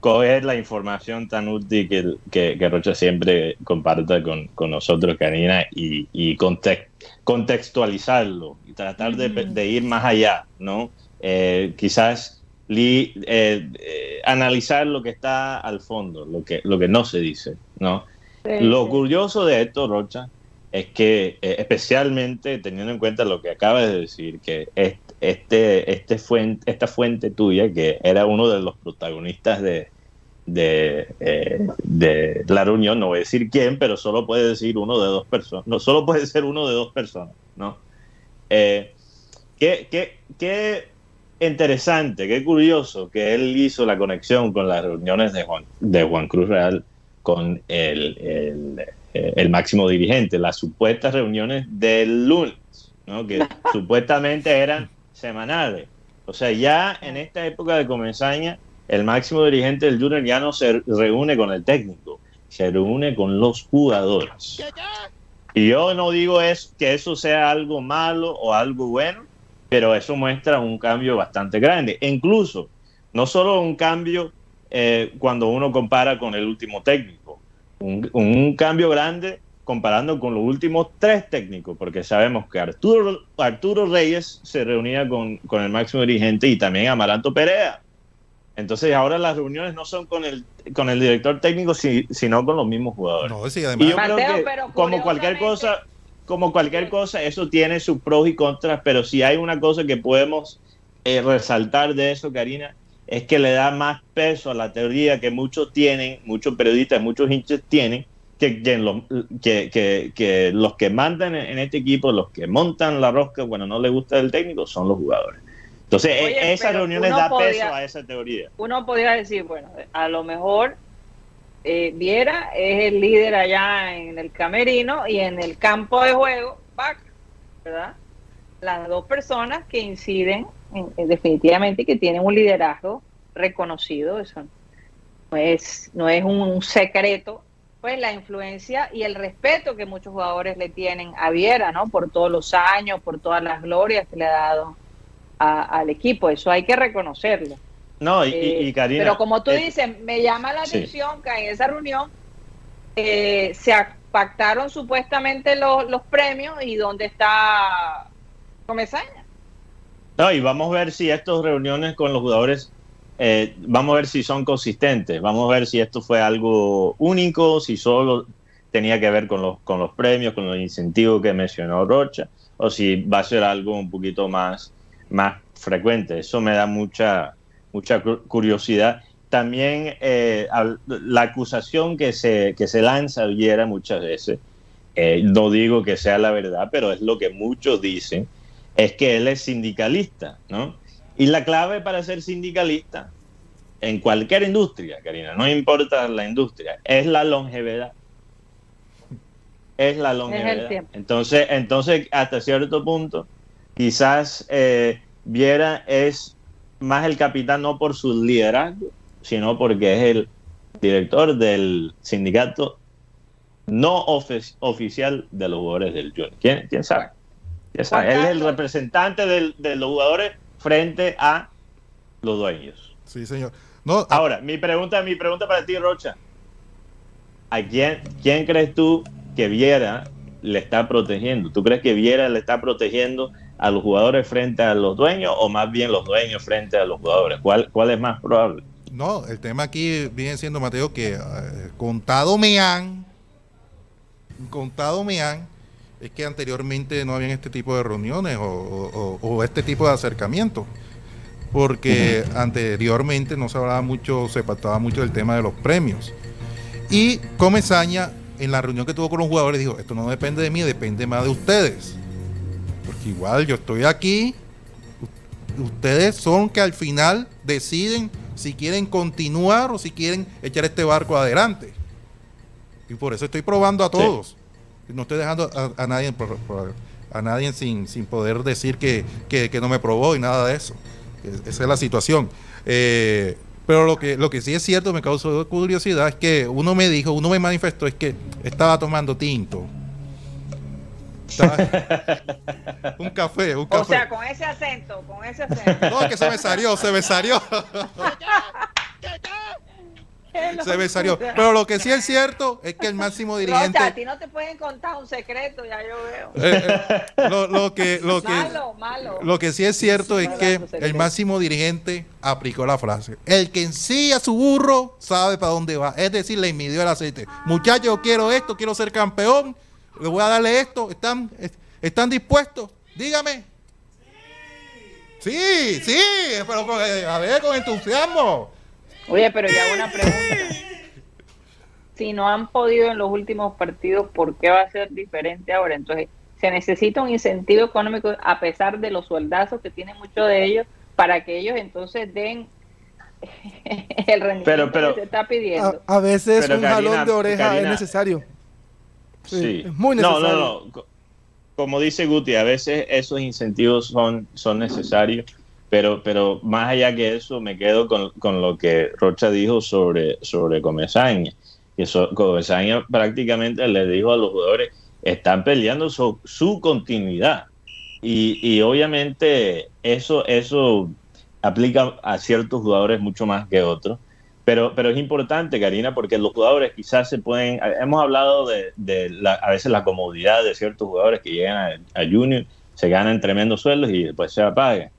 [SPEAKER 3] coger la información tan útil que, que, que Rocha siempre comparta con, con nosotros, Karina, y, y context- contextualizarlo y tratar de, de ir más allá, ¿no? Eh, quizás li- eh, eh, analizar lo que está al fondo, lo que, lo que no se dice, ¿no?
[SPEAKER 2] Sí,
[SPEAKER 3] Lo
[SPEAKER 2] sí.
[SPEAKER 3] curioso de esto, Rocha, es que eh, especialmente teniendo en cuenta lo que acabas de decir, que est- este, este fuente, esta fuente tuya, que era uno de los protagonistas de, de, eh, de la reunión, no voy a decir quién, pero solo puede decir uno de dos personas, no solo puede ser uno de dos personas, ¿no? Eh, qué, qué- qué interesante, qué curioso que él hizo la conexión con las reuniones de Juan, de Juan Cruz Real con el, el, eh, el máximo dirigente, las supuestas reuniones del lunes, ¿no? que supuestamente eran semanales. O sea, ya en esta época de Comesaña, el máximo dirigente del Junior ya no se reúne con el técnico, se reúne con los jugadores. Y yo no digo es, que eso sea algo malo o algo bueno, pero eso muestra un cambio bastante grande. E incluso, no solo un cambio eh, cuando uno compara con el último técnico, un, un cambio grande comparando con los últimos tres técnicos, porque sabemos que Arturo, Arturo Reyes se reunía con, con el máximo dirigente y también Amaranto Perea. Entonces ahora las reuniones no son con el, con el director técnico, si- sino con los mismos jugadores.
[SPEAKER 1] No, sí,
[SPEAKER 3] Y
[SPEAKER 1] además.
[SPEAKER 3] yo creo
[SPEAKER 2] Mateo,
[SPEAKER 3] que
[SPEAKER 2] pero
[SPEAKER 3] como cualquier cosa, como cualquier cosa, eso tiene sus pros y contras, pero si hay una cosa que podemos eh, resaltar de eso, Karina, es que le da más peso a la teoría que muchos tienen, muchos periodistas, muchos hinchas tienen, que, que los, que, que- que los que mandan en, este equipo, los que montan la rosca, bueno, no les gusta el técnico, son los jugadores. Entonces, e-
[SPEAKER 2] Oye,
[SPEAKER 3] esas reuniones da
[SPEAKER 2] podía-
[SPEAKER 3] peso a esa teoría.
[SPEAKER 2] Uno podría decir, bueno, a lo mejor eh, Viera es el líder allá en el camerino y en el campo de juego, ¿verdad? Las dos personas que inciden en- en definitivamente que tienen un liderazgo reconocido, eso no es, no es un secreto, pues la influencia y el respeto que muchos jugadores le tienen a Viera, ¿no? Por todos los años, por todas las glorias que le ha dado a- al equipo, eso hay que reconocerlo.
[SPEAKER 3] No, y, y-
[SPEAKER 2] Eh,
[SPEAKER 3] y Karina.
[SPEAKER 2] pero como tú
[SPEAKER 3] eh,
[SPEAKER 2] dices, me llama la
[SPEAKER 3] sí.
[SPEAKER 2] atención que en esa reunión eh, se ac- pactaron supuestamente los, los premios y dónde está Comesaña.
[SPEAKER 3] No, y vamos a ver si estas reuniones con los jugadores, eh, vamos a ver si son consistentes, vamos a ver si esto fue algo único, si solo tenía que ver con los, con los premios, con los incentivos que mencionó Rocha, o si va a ser algo un poquito más, más frecuente. Eso me da mucha, mucha cu- curiosidad. También eh, la acusación que se, que se lanza Viera muchas veces, eh, no digo que sea la verdad, pero es lo que muchos dicen, es que él es sindicalista, ¿no? Y la clave para ser sindicalista en cualquier industria, Karina, no importa la industria, es la longevidad. Es la longevidad. Entonces, entonces, hasta cierto punto, quizás eh, Viera es más el capitán no por su liderazgo, sino porque es el director del sindicato no ofi- oficial de los jugadores del Junior. ¿Quién, quién sabe? ¿Quién sabe? Él es el representante del- de los jugadores frente a los dueños.
[SPEAKER 1] Sí, señor. No,
[SPEAKER 3] Ahora, mi pregunta, mi pregunta para ti, Rocha. ¿A quién, quién crees tú que Viera le está protegiendo? ¿Tú crees que Viera le está protegiendo a los jugadores frente a los dueños o más bien los dueños frente a los jugadores? ¿Cuál, cuál es más probable?
[SPEAKER 1] No, el tema aquí viene siendo, Mateo, que eh, contado me han, contado me han, es que anteriormente no habían este tipo de reuniones o, o- o este tipo de acercamientos. Porque anteriormente no se hablaba mucho, se pactaba mucho del tema de los premios. Y Comesaña, en la reunión que tuvo con los jugadores, dijo, esto no depende de mí, depende más de ustedes. Porque igual yo estoy aquí, ustedes son que al final deciden si quieren continuar o si quieren echar este barco adelante. Y por eso estoy probando a todos. No estoy dejando a, a nadie a nadie sin, sin poder decir que, que- que no me probó y nada de eso. Es- Esa es la situación. Eh, pero lo que, lo que sí es cierto, me causó curiosidad, es que uno me dijo, uno me manifestó, es que estaba tomando tinto. Un café, un café.
[SPEAKER 2] O sea, con ese acento, con ese acento.
[SPEAKER 1] No, que se me salió, se me salió. se me salió. Pero lo que sí es cierto es que el máximo dirigente.
[SPEAKER 2] Rocha, a ti no te pueden contar un secreto, ya yo veo.
[SPEAKER 1] eh, eh, lo, lo que, lo, que,
[SPEAKER 2] malo, malo.
[SPEAKER 1] lo que sí es cierto es que el máximo dirigente aplicó la frase. El que ensilla su burro sabe para dónde va. Es decir, le midió el aceite. Muchachos, yo quiero esto, quiero ser campeón. Le voy a darle esto. ¿Están, es- ¿están dispuestos? Dígame. Sí, sí, pero con- eh, a ver, con entusiasmo.
[SPEAKER 2] Oye, pero ya hago una pregunta. Si no han podido en los últimos partidos, ¿por qué va a ser diferente ahora? Entonces, se necesita un incentivo económico a pesar de los sueldazos que tienen muchos de ellos para que ellos entonces den el rendimiento
[SPEAKER 3] Pero- pero-
[SPEAKER 2] que se está pidiendo.
[SPEAKER 5] A, a veces
[SPEAKER 3] Pero,
[SPEAKER 5] un
[SPEAKER 3] Karina,
[SPEAKER 5] jalón de oreja es necesario. Sí,
[SPEAKER 3] Sí.
[SPEAKER 5] es muy
[SPEAKER 3] No,
[SPEAKER 5] necesario.
[SPEAKER 3] no, no. Co- Como dice Guti, a veces esos incentivos son, son necesarios, pero, pero más allá que eso, me quedo con, con lo que Rocha dijo sobre, sobre Comesaña. Que so- Comesaña prácticamente le dijo a los jugadores, están peleando su, su continuidad. Y, y obviamente eso, eso aplica a ciertos jugadores mucho más que otros. Pero, pero es importante, Karina, porque los jugadores quizás se pueden. Hemos hablado de, la- a veces la comodidad de ciertos jugadores que llegan a, Junior, se ganan tremendos sueldos y después se apagan.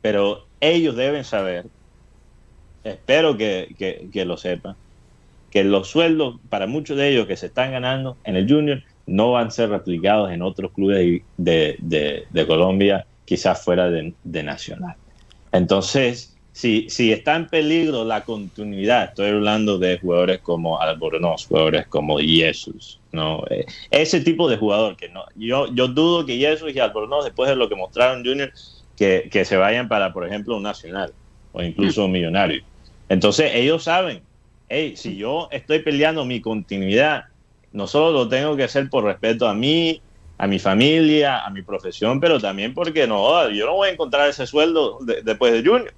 [SPEAKER 3] Pero ellos deben saber, espero que, que- que lo sepan, que los sueldos para muchos de ellos que se están ganando en el Junior no van a ser replicados en otros clubes de, de- de Colombia, quizás fuera de, de Nacional. Entonces, si, si está en peligro la continuidad, estoy hablando de jugadores como Albornoz, jugadores como Jesús, ¿no? Eh, ese tipo de jugador que no, yo, yo dudo que Jesús y Albornoz, después de lo que mostraron Junior, que, que se vayan para, por ejemplo, un nacional o incluso un millonario. Entonces, ellos saben, hey, si yo estoy peleando mi continuidad, no solo lo tengo que hacer por respeto a mí, a mi familia, a mi profesión, pero también porque no, yo no voy a encontrar ese sueldo de- después de Junior.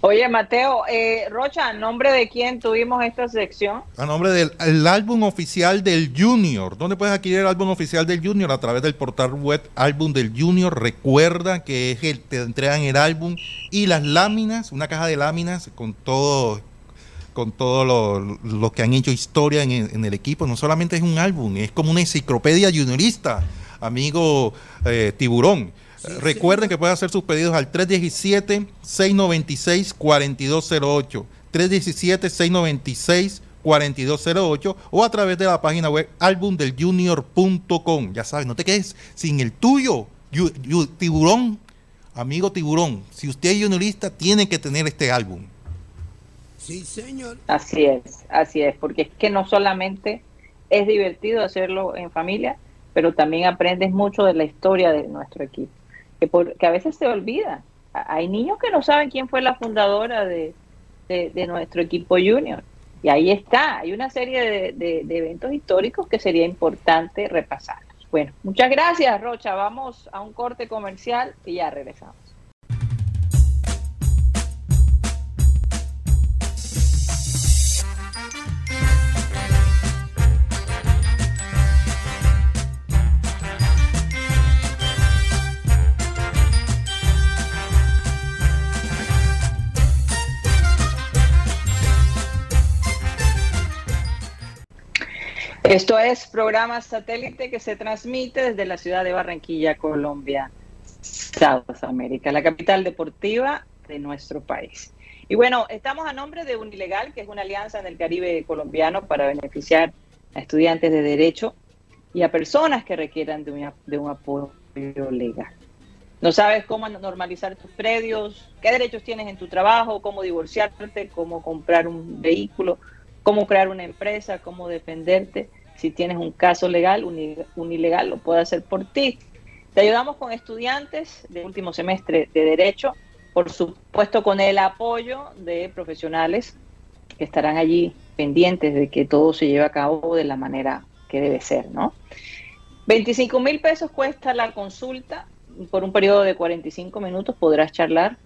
[SPEAKER 2] Oye, Mateo, eh, Rocha, ¿a nombre de quién tuvimos esta sección?
[SPEAKER 1] A nombre del el álbum oficial del Junior. ¿Dónde puedes adquirir el álbum oficial del Junior? A través del portal web Álbum del Junior. Recuerda que es el, te entregan el álbum y las láminas, una caja de láminas con todo con todo lo, lo que han hecho historia en, en el equipo. No solamente es un álbum, es como una enciclopedia juniorista, amigo eh, Tiburón. Recuerden que pueden hacer sus pedidos al 317-696-4208. 317-696-4208 o a través de la página web albumdeljunior.com. Ya sabes, no te quedes sin el tuyo. Tiburón, amigo Tiburón, si usted es juniorista, tiene que tener este álbum.
[SPEAKER 7] Sí, señor.
[SPEAKER 2] Así es, así es, porque es que no solamente es divertido hacerlo en familia, pero también aprendes mucho de la historia de nuestro equipo, que, a veces se olvida. Hay niños que no saben quién fue la fundadora de, de- de nuestro equipo junior. Y ahí está, hay una serie de, de- de eventos históricos que sería importante repasar. Bueno, muchas gracias, Rocha. Vamos a un corte comercial y ya regresamos. Esto es programa satélite que se transmite desde la ciudad de Barranquilla, Colombia, South America, la capital deportiva de nuestro país. Y bueno, estamos a nombre de Unilegal, que es una alianza en el Caribe colombiano para beneficiar a estudiantes de derecho y a personas que requieran de un, de un apoyo legal. No sabes cómo normalizar tus predios, qué derechos tienes en tu trabajo, cómo divorciarte, cómo comprar un vehículo, cómo crear una empresa, cómo defenderte. Si tienes un caso legal, un, ilegal lo puede hacer por ti. Te ayudamos con estudiantes de último semestre de Derecho, por supuesto con el apoyo de profesionales que estarán allí pendientes de que todo se lleve a cabo de la manera que debe ser, ¿no? 25 mil pesos cuesta la consulta, por un periodo de 45 minutos podrás charlar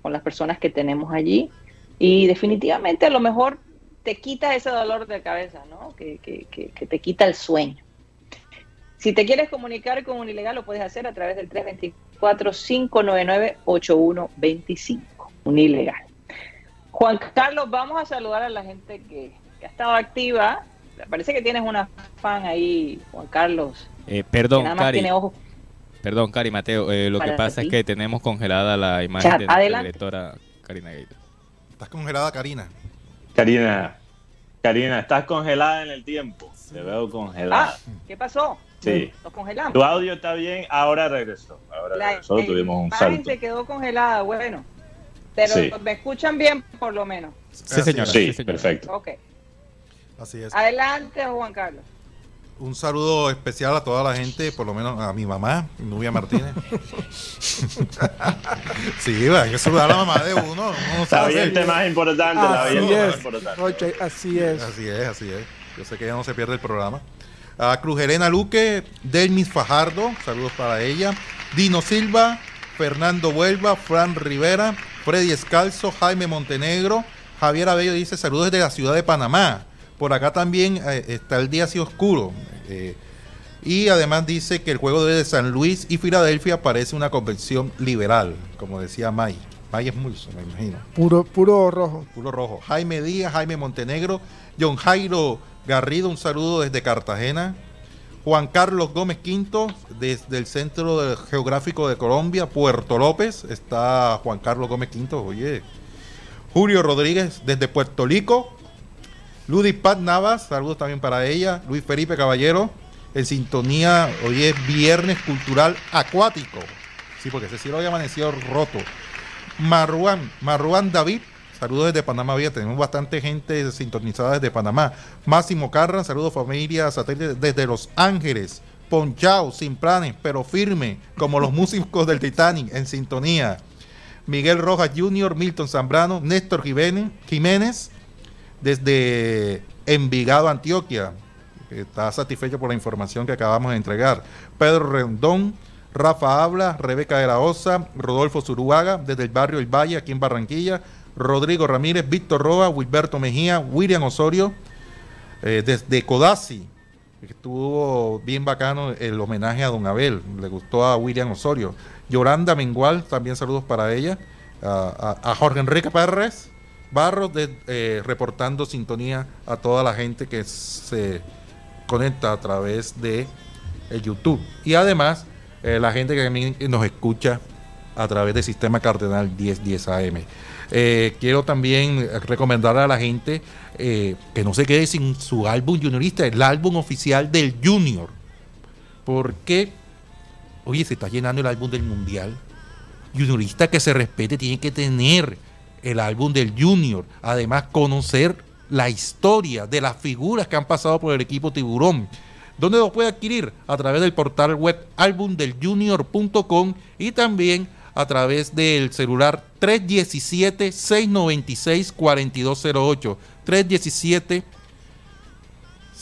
[SPEAKER 2] con las personas que tenemos allí y definitivamente a lo mejor te quita ese dolor de cabeza, ¿no? Que, te quita el sueño. Si te quieres comunicar con un ilegal, lo puedes hacer a través del 324-599-8125. Un ilegal. Juan Carlos, vamos a saludar a la gente que, ha estado activa. Parece que tienes una fan ahí, Juan Carlos.
[SPEAKER 4] Eh, perdón, Cari. Perdón, Cari Mateo. Eh, lo que pasa es que tenemos congelada la imagen de la directora Karina Gator.
[SPEAKER 1] Estás congelada, Karina.
[SPEAKER 3] Karina, Karina, estás congelada en el tiempo. Te veo congelada.
[SPEAKER 2] Ah, ¿qué pasó?
[SPEAKER 3] Sí. Nos congelamos. Tu audio está bien, ahora regresó. Ahora regresó, tuvimos un salto.
[SPEAKER 2] se quedó congelada, bueno. Pero me escuchan bien, por lo menos.
[SPEAKER 3] Sí, señora. Sí, perfecto.
[SPEAKER 2] Ok. Así es. Adelante, Juan Carlos
[SPEAKER 1] un saludo especial a toda la gente, por lo menos a mi mamá, Nubia Martínez. sí, hay que saludar a la mamá de uno.
[SPEAKER 3] la oyente más importante, la
[SPEAKER 5] oyente más importante. así es.
[SPEAKER 1] Así es, así es. Yo sé que ya no se pierde el programa. A Cruz Elena Luque, Delmis Fajardo, saludos para ella. Dino Silva, Fernando Huelva, Fran Rivera, Freddy Escalzo, Jaime Montenegro, Javier Abello dice saludos desde la ciudad de Panamá. Por acá también eh, está el día así oscuro. Eh, y además dice que el juego de San Luis y Filadelfia parece una convención liberal, como decía May. May es Mulso, me imagino.
[SPEAKER 5] Puro, puro rojo.
[SPEAKER 1] Puro rojo. Jaime Díaz, Jaime Montenegro, John Jairo Garrido, un saludo desde Cartagena. Juan Carlos Gómez Quinto, desde el Centro Geográfico de Colombia, Puerto López. Está Juan Carlos Gómez Quinto, oye. Julio Rodríguez, desde Puerto Rico. Ludy Pat Navas, saludos también para ella. Luis Felipe Caballero, en sintonía, hoy es Viernes Cultural Acuático. Sí, porque ese cielo había amanecido roto. Marruán, Marruán David, saludos desde Panamá Vía, tenemos bastante gente sintonizada desde Panamá. Máximo Carran, saludos familia satélite desde Los Ángeles. Ponchao, sin planes, pero firme, como los músicos del Titanic, en sintonía. Miguel Rojas Jr., Milton Zambrano, Néstor Jiménez desde Envigado, Antioquia. Está satisfecho por la información que acabamos de entregar. Pedro Rendón, Rafa Habla, Rebeca de la Osa, Rodolfo Zuruaga, desde el barrio El Valle, aquí en Barranquilla. Rodrigo Ramírez, Víctor Roa, Wilberto Mejía, William Osorio, eh, desde Codazzi. Estuvo bien bacano el homenaje a Don Abel, le gustó a William Osorio. Yolanda Mengual, también saludos para ella. a Jorge Enrique Pérez, Barros eh, reportando sintonía a toda la gente que se conecta a través de eh, YouTube. Y además, eh, la gente que nos escucha a través del sistema Cardenal 1010 AM. quiero también recomendar a la gente que no se quede sin su álbum juniorista, el álbum oficial del Junior. Porque, oye, se está llenando el álbum del Mundial. Juniorista que se respete tiene que tener el álbum del Junior. Además, conocer la historia de las figuras que han pasado por el equipo Tiburón. ¿Dónde lo puede adquirir? A través del portal web albumdeljunior.com y también a través del celular 317-696-4208. 317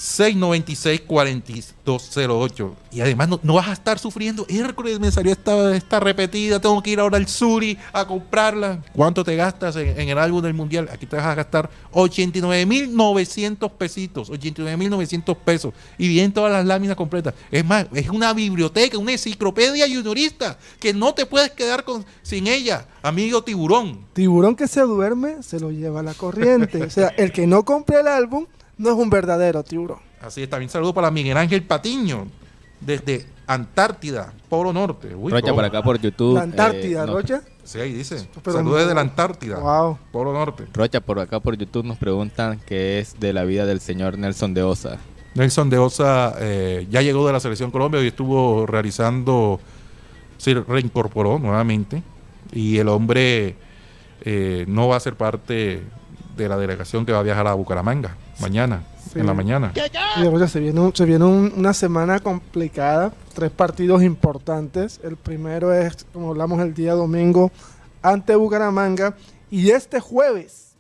[SPEAKER 1] 696-4208. Y además no, vas a estar sufriendo. Hércules me salió esta, esta repetida. Tengo que ir ahora al Suri a comprarla. ¿Cuánto te gastas en, el álbum del mundial? Aquí te vas a gastar 89.900 pesitos. 89.900 pesos. Y vienen todas las láminas completas. Es más, es una biblioteca, una enciclopedia juniorista que no te puedes quedar con, sin ella. Amigo tiburón.
[SPEAKER 5] Tiburón que se duerme se lo lleva a la corriente. o sea, el que no compre el álbum no es un verdadero tiburón.
[SPEAKER 1] Así es, también saludo para Miguel Ángel Patiño, desde Antártida, Polo Norte.
[SPEAKER 4] Rocha, por acá por YouTube.
[SPEAKER 5] ¿La Antártida, eh, Rocha?
[SPEAKER 1] Sí, ahí dice. Saludos desde la Antártida, wow. Polo Norte.
[SPEAKER 4] Rocha, por acá por YouTube nos preguntan qué es de la vida del señor Nelson de Osa.
[SPEAKER 1] Nelson de Osa eh, ya llegó de la Selección Colombia y estuvo realizando, se reincorporó nuevamente y el hombre eh, no va a ser parte de la delegación que va a viajar a Bucaramanga mañana, en la mañana.
[SPEAKER 5] se viene, se viene una semana complicada, tres partidos importantes. El primero es, como hablamos el día domingo, ante Bucaramanga. Y este jueves,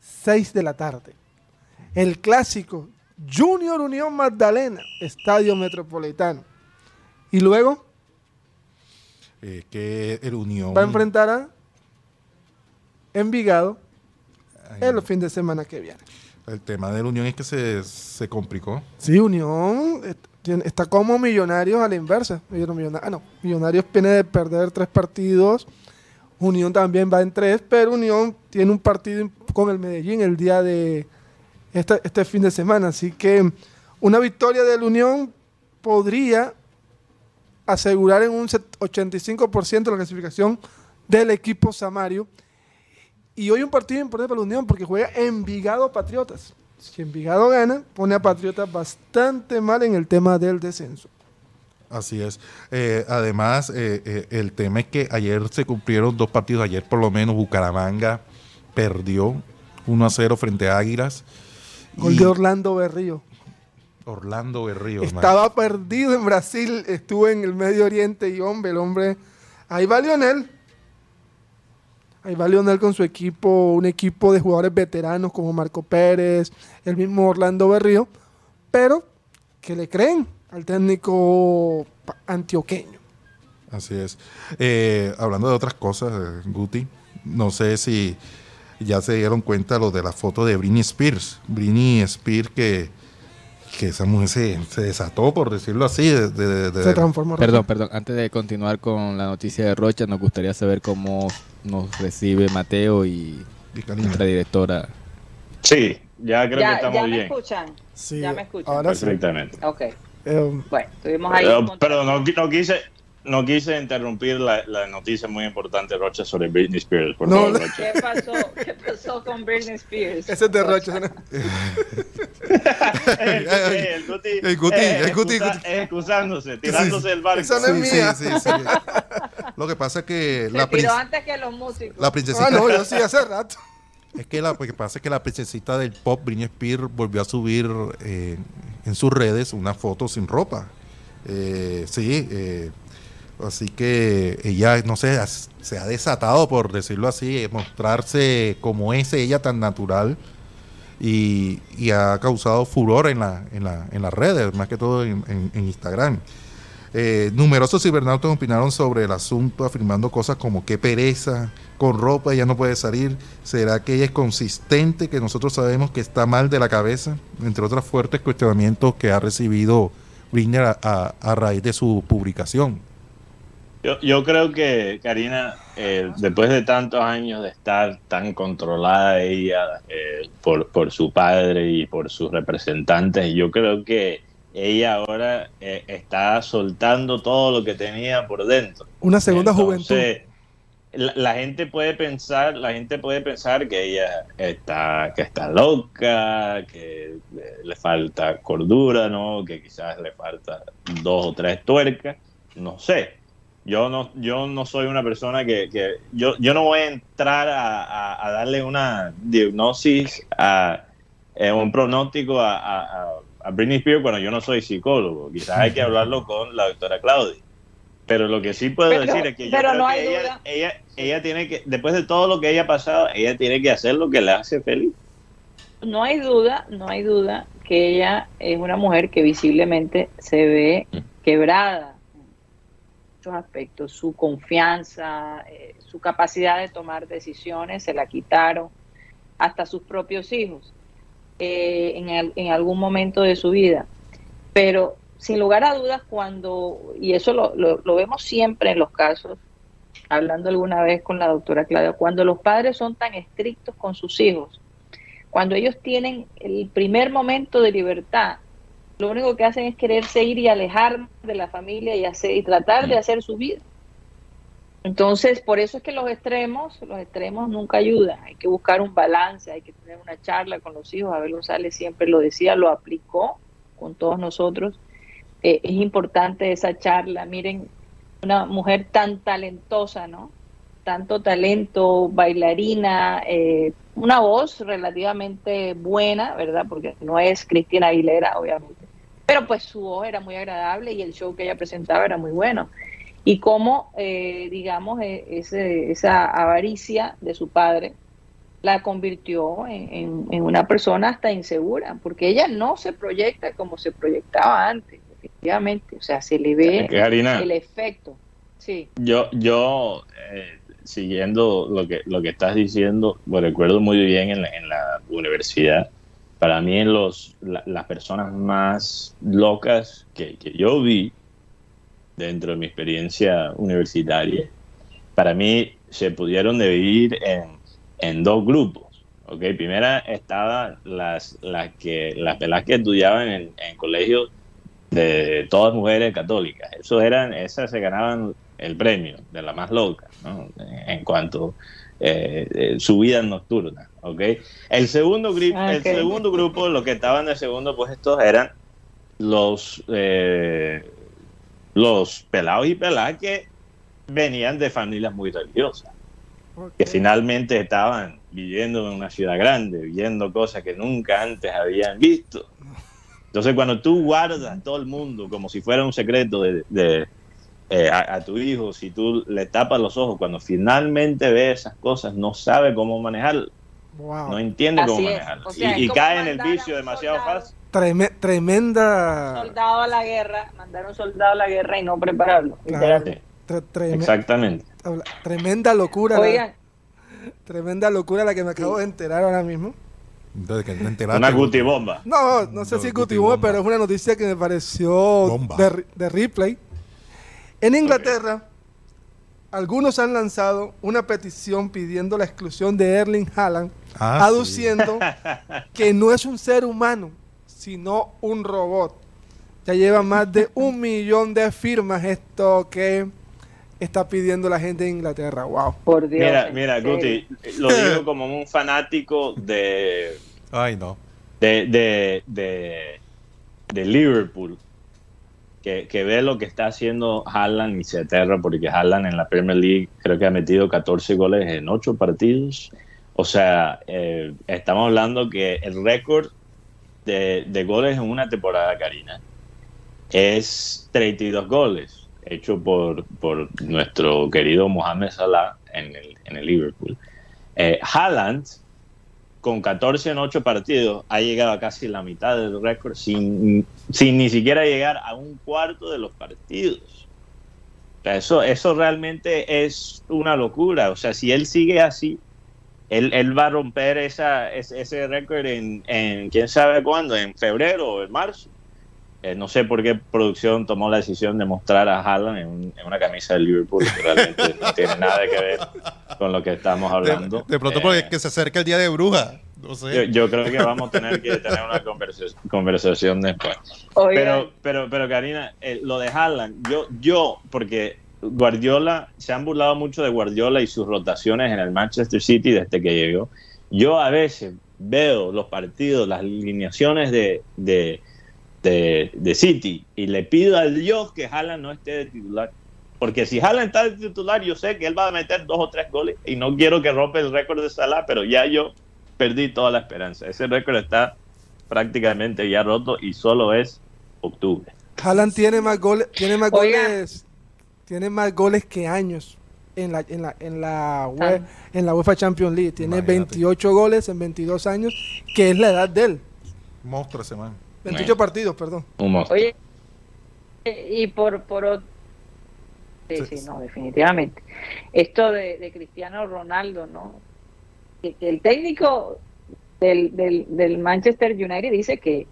[SPEAKER 5] 6 de la tarde, el clásico Junior Unión Magdalena, Estadio Metropolitano. Y luego...
[SPEAKER 1] Eh, que el Unión...
[SPEAKER 5] Va a enfrentar a Envigado el fin de semana que viene.
[SPEAKER 1] El tema de la Unión es que se, se complicó.
[SPEAKER 5] Sí, Unión está como Millonarios a la inversa. Ah, no, Millonarios viene de perder tres partidos. Unión también va en tres, pero Unión tiene un partido con el Medellín el día de este, este fin de semana. Así que una victoria de la Unión podría asegurar en un 85% la clasificación del equipo Samario. Y hoy un partido importante para la Unión porque juega Envigado Patriotas. Si Envigado gana, pone a Patriotas bastante mal en el tema del descenso.
[SPEAKER 1] Así es. Eh, además, eh, eh, el tema es que ayer se cumplieron dos partidos. Ayer, por lo menos, Bucaramanga perdió 1 a 0 frente a Águilas.
[SPEAKER 5] Gol de Orlando Berrío.
[SPEAKER 1] Orlando Berrío.
[SPEAKER 5] Estaba perdido en Brasil, estuvo en el Medio Oriente y hombre, el hombre. Ahí va Lionel Ahí va Lionel con su equipo, un equipo de jugadores veteranos como Marco Pérez, el mismo Orlando Berrío, pero que le creen al técnico antioqueño.
[SPEAKER 1] Así es. Eh, hablando de otras cosas, eh, Guti, no sé si ya se dieron cuenta lo de la foto de Britney Spears. Britney Spears que que esa mujer se, desató, por decirlo así. De,
[SPEAKER 5] se transformó.
[SPEAKER 4] Perdón, perdón. Antes de continuar con la noticia de Rocha, nos gustaría saber cómo nos recibe Mateo y, nuestra directora.
[SPEAKER 3] Sí, ya creo que estamos
[SPEAKER 2] ya
[SPEAKER 3] bien.
[SPEAKER 2] Me escuchan? Sí, ya me escuchan.
[SPEAKER 3] Ahora Perfectamente.
[SPEAKER 2] Ok. Eh, bueno, estuvimos ahí.
[SPEAKER 3] Pero, no, no quise no quise interrumpir la, la, noticia muy importante, Rocha, sobre Britney Spears. Por no, favor,
[SPEAKER 2] Rocha. ¿Qué, pasó, ¿Qué pasó con Britney Spears?
[SPEAKER 5] Ese es de Rocha. ¿no?
[SPEAKER 3] el, Guti, el Guti, el Guti, excusándose, tirándose el barco.
[SPEAKER 5] Eso no es mía. Sí, sí,
[SPEAKER 1] Lo que pasa es que
[SPEAKER 2] Se la princesa. antes que los músicos.
[SPEAKER 1] La princesita.
[SPEAKER 5] Ah, no, yo sí, hace rato.
[SPEAKER 1] Es que lo que pasa es que la princesita del pop, Britney Spears, volvió a subir eh, en sus redes una foto sin ropa. Eh, sí, eh, Así que ella, no sé, se ha desatado, por decirlo así, mostrarse como es ella tan natural y, ha causado furor en, la, en, la, en las redes, más que todo en, Instagram. Eh, numerosos cibernautas opinaron sobre el asunto, afirmando cosas como qué pereza, con ropa ella no puede salir, será que ella es consistente, que nosotros sabemos que está mal de la cabeza, entre otros fuertes cuestionamientos que ha recibido Britney a raíz de su publicación.
[SPEAKER 3] Yo, yo creo que, Karina, eh, después de tantos años de estar tan controlada ella eh, por, por su padre y por sus representantes, yo creo que ella ahora eh, está soltando todo lo que tenía por dentro.
[SPEAKER 5] Una segunda juventud.
[SPEAKER 3] La, la, gente puede pensar, la gente puede pensar que ella está, que está loca, que le falta cordura, ¿no? Que quizás le falta dos o tres tuercas, no sé yo no, yo no soy una persona que, que yo, yo no voy a entrar a, a, darle una diagnosis, a, eh, un pronóstico a, a, a Britney Spears cuando yo no soy psicólogo. Quizás hay que hablarlo con la doctora Claudia. Pero lo que sí puedo decir es que yo creo que ella, ella, ella tiene que, después de todo lo que ella ha pasado, ella tiene que hacer lo que le hace feliz.
[SPEAKER 2] No hay duda, no hay duda que ella es una mujer que visiblemente se ve mm. Quebrada aspectos, su confianza, eh, su capacidad de tomar decisiones, se la quitaron hasta sus propios hijos eh, en, algún momento de su vida. Pero sin lugar a dudas, cuando, y eso lo, lo, vemos siempre en los casos, hablando alguna vez con la doctora Claudia, cuando los padres son tan estrictos con sus hijos, cuando ellos tienen el primer momento de libertad, lo único que hacen es quererse ir y alejar de la familia y, hacer, y tratar de hacer su vida. Entonces, por eso es que los extremos, los extremos nunca ayudan. Hay que buscar un balance, hay que tener una charla con los hijos. Abel González siempre lo decía, lo aplicó con todos nosotros. Eh, es importante esa charla. Miren, una mujer tan talentosa, ¿no? Tanto talento, bailarina, eh, una voz relativamente buena, ¿verdad? Porque no es Cristina Aguilera, obviamente. Pero pues su voz era muy agradable y el show que ella presentaba era muy bueno y cómo, eh, digamos, e, esa avaricia de su padre la convirtió en, una persona hasta insegura, porque ella no se proyecta como se proyectaba antes, efectivamente, o sea, se le ve el efecto. Sí.
[SPEAKER 3] Yo, yo eh, siguiendo lo que, lo que estás diciendo, lo recuerdo muy bien en la, universidad, para mí los, las personas más locas que, yo vi dentro de mi experiencia universitaria, para mí se pudieron dividir en, en dos grupos. Okay, primera estaban las, las, que, las pelas que estudiaban en, en colegios de todas mujeres católicas. Esos eran, esas se ganaban el premio de la más loca, ¿no? en cuanto eh, eh, su vida nocturna. ¿okay? El, segundo el segundo grupo, los que estaban en el segundo puesto, eran los eh, los pelados y peladas que venían de familias muy religiosas, que finalmente estaban viviendo en una ciudad grande, viendo cosas que nunca antes habían visto. Entonces, cuando tú guardas todo el mundo como si fuera un secreto de, eh, a, tu hijo, si tú le tapas los ojos, cuando finalmente ve esas cosas, no sabe cómo manejarlo. No entiende cómo manejarlo. y, cae en el vicio demasiado fácil
[SPEAKER 5] tremenda.
[SPEAKER 2] Soldado a la guerra, mandar un soldado a la guerra y no prepararlo.
[SPEAKER 3] Exactamente.
[SPEAKER 5] Tremenda locura. tremenda locura la que me acabo de enterar ahora mismo.
[SPEAKER 3] una guti bomba.
[SPEAKER 5] No, no sé si guti bomba, pero es una noticia que me pareció de, de, replay. En Inglaterra, algunos han lanzado una petición pidiendo la exclusión de Erling Haaland, ah, aduciendo que no es un ser humano, sino un robot. Ya lleva más de un millón de firmas esto que está pidiendo la gente de Inglaterra. Wow.
[SPEAKER 3] Por Dios. Mira, mira, Guti, lo digo como un fanático de.
[SPEAKER 1] Ay, no.
[SPEAKER 3] De, de, de, de Liverpool. Que, ve lo que está haciendo Haaland y se aterra porque Haaland en la Premier League creo que ha metido 14 goles en 8 partidos. O sea, eh, estamos hablando que el récord de, goles en una temporada, Karina, es 32 goles, hecho por, nuestro querido Mohamed Salah en el, en el Liverpool. Eh, Haaland, con 14 en 8 partidos, ha llegado a casi la mitad del récord sin, sin ni siquiera llegar a un cuarto de los partidos. eso, eso realmente es una locura. O sea, si él sigue así, él, va a romper esa, ese, récord en, quién sabe cuándo, en febrero o en marzo. Eh, no sé por qué producción tomó la decisión de mostrar a Haaland en, una camisa de Liverpool, que realmente no tiene nada que ver con lo que estamos hablando.
[SPEAKER 1] De, pronto porque eh, se acerca el día de bruja. No sé.
[SPEAKER 3] yo, creo que vamos a tener que tener una conversación, después. Pero, pero, pero Karina, eh, lo de Haaland, yo, yo, porque Guardiola, se han burlado mucho de Guardiola y sus rotaciones en el Manchester City desde que llegó. Yo a veces veo los partidos, las alineaciones de, de, de, City y le pido a Dios que Haaland no esté de titular. Porque si Haaland está de titular, yo sé que él va a meter dos o tres goles y no quiero que rompa el récord de Salah, pero ya yo perdí toda la esperanza. Ese récord está prácticamente ya roto y solo es octubre.
[SPEAKER 5] Haaland tiene más goles, tiene más goles tiene más goles que años en la, en la, en la, en la UEFA Champions League. Tiene 28 goles en 22 años, que es la edad de él.
[SPEAKER 1] Monstruo ese man.
[SPEAKER 5] 28 partidos, perdón.
[SPEAKER 2] Oye, y por, por sí, sí, no, definitivamente. Esto de, Cristiano Ronaldo, ¿no? Que, el técnico del, del, del Manchester United dice que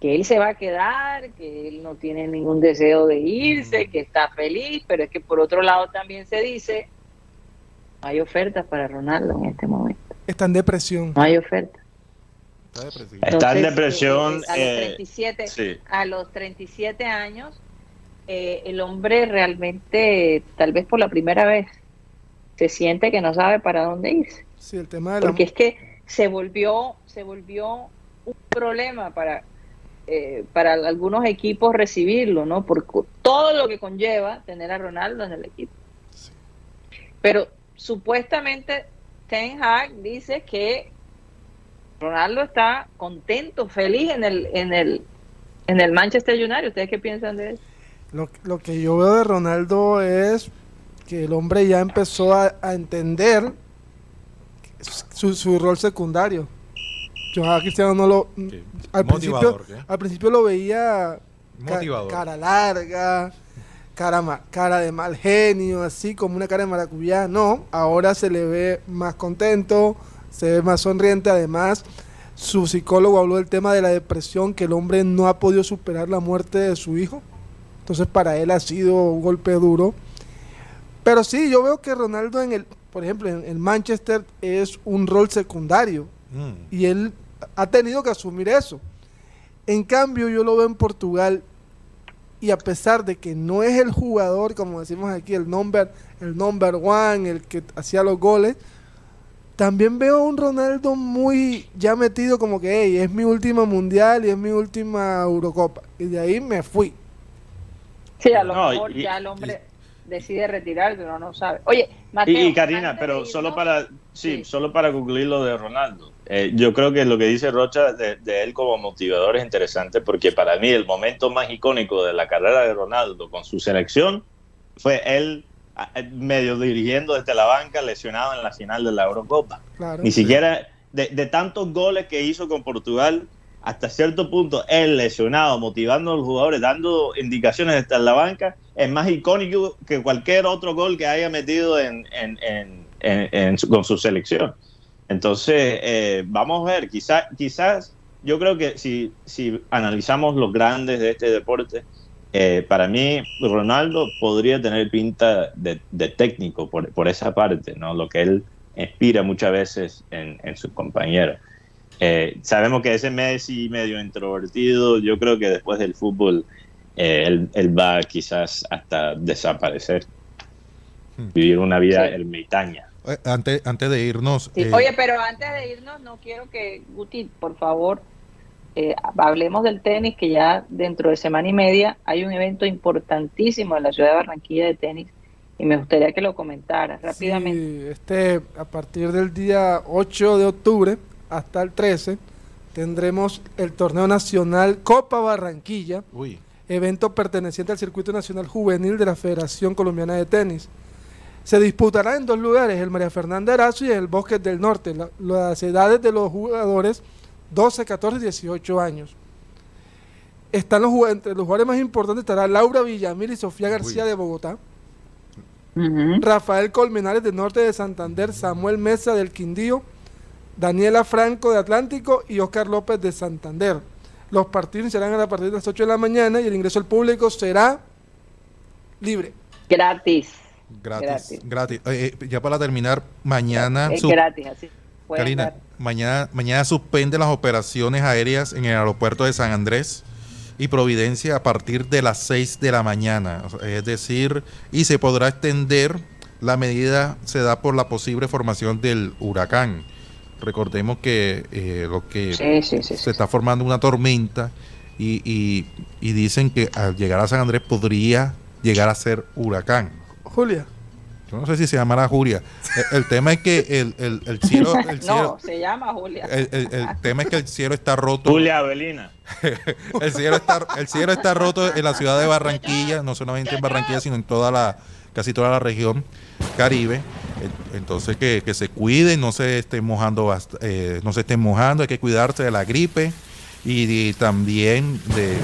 [SPEAKER 2] que él se va a quedar, que él no tiene ningún deseo de irse, que está feliz, pero es que por otro lado también se dice, no hay ofertas para Ronaldo en este momento.
[SPEAKER 5] Está en depresión.
[SPEAKER 2] No hay oferta.
[SPEAKER 3] Está, en depresión.
[SPEAKER 2] a, los 37, a los 37 años, el hombre realmente, tal vez por la primera vez, se siente que no sabe para dónde irse.
[SPEAKER 5] Sí, el tema
[SPEAKER 2] Porque es que se volvió, se volvió un problema para, eh, para algunos equipos recibirlo, ¿no? Por todo lo que conlleva tener a Ronaldo en el equipo. Pero supuestamente Ten Hag dice que Ronaldo está contento, feliz en el, en el, en el Manchester United. ¿Ustedes qué piensan de eso?
[SPEAKER 5] Lo, lo que yo veo de Ronaldo es que el hombre ya empezó a, entender su, rol secundario. Yo a Cristiano no lo... Al, principio, al principio lo veía cara larga, cara, cara de mal genio, así como una cara de maracuyá. No, ahora se le ve más contento, se ve más sonriente. Además, su psicólogo habló del tema de la depresión, que el hombre no ha podido superar la muerte de su hijo. Entonces para él ha sido un golpe duro. Pero sí, yo veo que Ronaldo en el, por ejemplo, en el Manchester es un rol secundario. Mm. Y él ha tenido que asumir eso. En cambio, yo lo veo en Portugal y a pesar de que no es el jugador, como decimos aquí, el number, el number one, el que hacía los goles, también veo un Ronaldo muy ya metido como que, hey, es mi última mundial y es mi última Eurocopa. Y de ahí me fui.
[SPEAKER 2] Sí, a lo mejor ya el hombre decide retirar, pero no sabe. Oye,
[SPEAKER 3] Mateo, y, Karina, pero solo para sí, solo para concluir lo de Ronaldo. Eh, yo creo que lo que dice Rocha de, él como motivador es interesante porque para mí el momento más icónico de la carrera de Ronaldo con su selección fue él medio dirigiendo desde la banca lesionado en la final de la Eurocopa. Ni siquiera de, de tantos goles que hizo con Portugal, hasta cierto punto él lesionado, motivando a los jugadores, dando indicaciones desde la banca, es más icónico que cualquier otro gol que haya metido en, con su selección. Entonces, eh, vamos a ver, quizás, quizás yo creo que si, si analizamos los grandes de este deporte, eh, para mí Ronaldo podría tener pinta de, técnico por, por, esa parte, ¿no? lo que él inspira muchas veces en, en sus compañeros. Eh, sabemos que ese Messi medio introvertido, yo creo que después del fútbol eh, él, va quizás hasta desaparecer, hmm. vivir una vida ermitaña.
[SPEAKER 1] Eh, antes, antes de irnos...
[SPEAKER 2] Oye, pero antes de irnos, no quiero que, Guti, por favor, hablemos del tenis, que ya dentro de semana y media hay un evento importantísimo en la ciudad de Barranquilla de tenis y me gustaría que lo comentaras rápidamente.
[SPEAKER 5] este, a partir del día 8 de octubre hasta el 13 tendremos el torneo nacional Copa Barranquilla, evento perteneciente al Circuito Nacional Juvenil de la Federación Colombiana de Tenis. Se disputará en dos lugares, el María Fernanda Erazo y el Bosque del Norte. las edades de los jugadores 12, 14 y 18 años. Están los, entre los jugadores más importantes estará Laura Villamil y Sofía García de Bogotá. Rafael Colmenares del Norte de Santander, Samuel Mesa del Quindío, Daniela Franco de Atlántico y Oscar López de Santander. Los partidos serán a partir de las 8 de la mañana y el ingreso al público será libre.
[SPEAKER 2] Gratis.
[SPEAKER 1] Gratis. Gratis. Eh, eh, ya para terminar, mañana. Es gratis, así. Karina, mañana, mañana suspende las operaciones aéreas en el aeropuerto de San Andrés y Providencia a partir de las 6 de la mañana. Es decir, y se podrá extender, la medida se da por la posible formación del huracán. Recordemos que eh, lo que se está formando una tormenta y, y, dicen que al llegar a San Andrés podría llegar a ser huracán.
[SPEAKER 5] Julia.
[SPEAKER 1] Yo no sé si se llamará Julia. El, tema es que el, el, cielo,
[SPEAKER 2] No, se llama Julia.
[SPEAKER 1] El, tema es que el cielo está roto.
[SPEAKER 3] Julia Avelina.
[SPEAKER 1] el, cielo está, el cielo está roto en la ciudad de Barranquilla, no solamente en Barranquilla, sino en toda la, casi toda la región Caribe. Entonces que, se cuiden, no se estén mojando, eh, no se estén mojando, hay que cuidarse de la gripe y, también de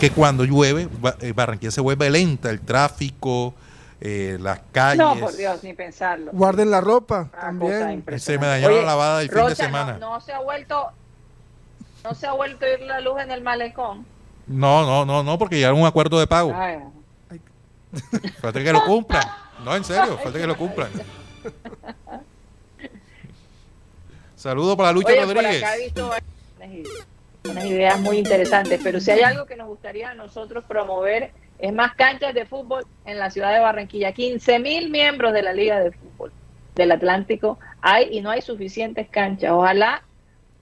[SPEAKER 1] que cuando llueve eh, Barranquilla se vuelve lenta, el tráfico, eh, las calles.
[SPEAKER 2] No, por Dios, ni pensarlo.
[SPEAKER 5] Guarden la ropa también.
[SPEAKER 1] Se me dañó la lavada del fin de semana.
[SPEAKER 2] No, se ha vuelto, no se ha vuelto a ir la luz en el malecón.
[SPEAKER 1] No, no, no, no, porque ya era un acuerdo de pago. Falta que lo cumplan. No, en serio, falta que lo cumplan. Saludos para Lucho Rodríguez.
[SPEAKER 2] unas ideas muy interesantes. Pero si hay algo que nos gustaría a nosotros promover es más canchas de fútbol en la ciudad de Barranquilla. 15 mil miembros de la Liga de Fútbol del Atlántico hay y no hay suficientes canchas. Ojalá,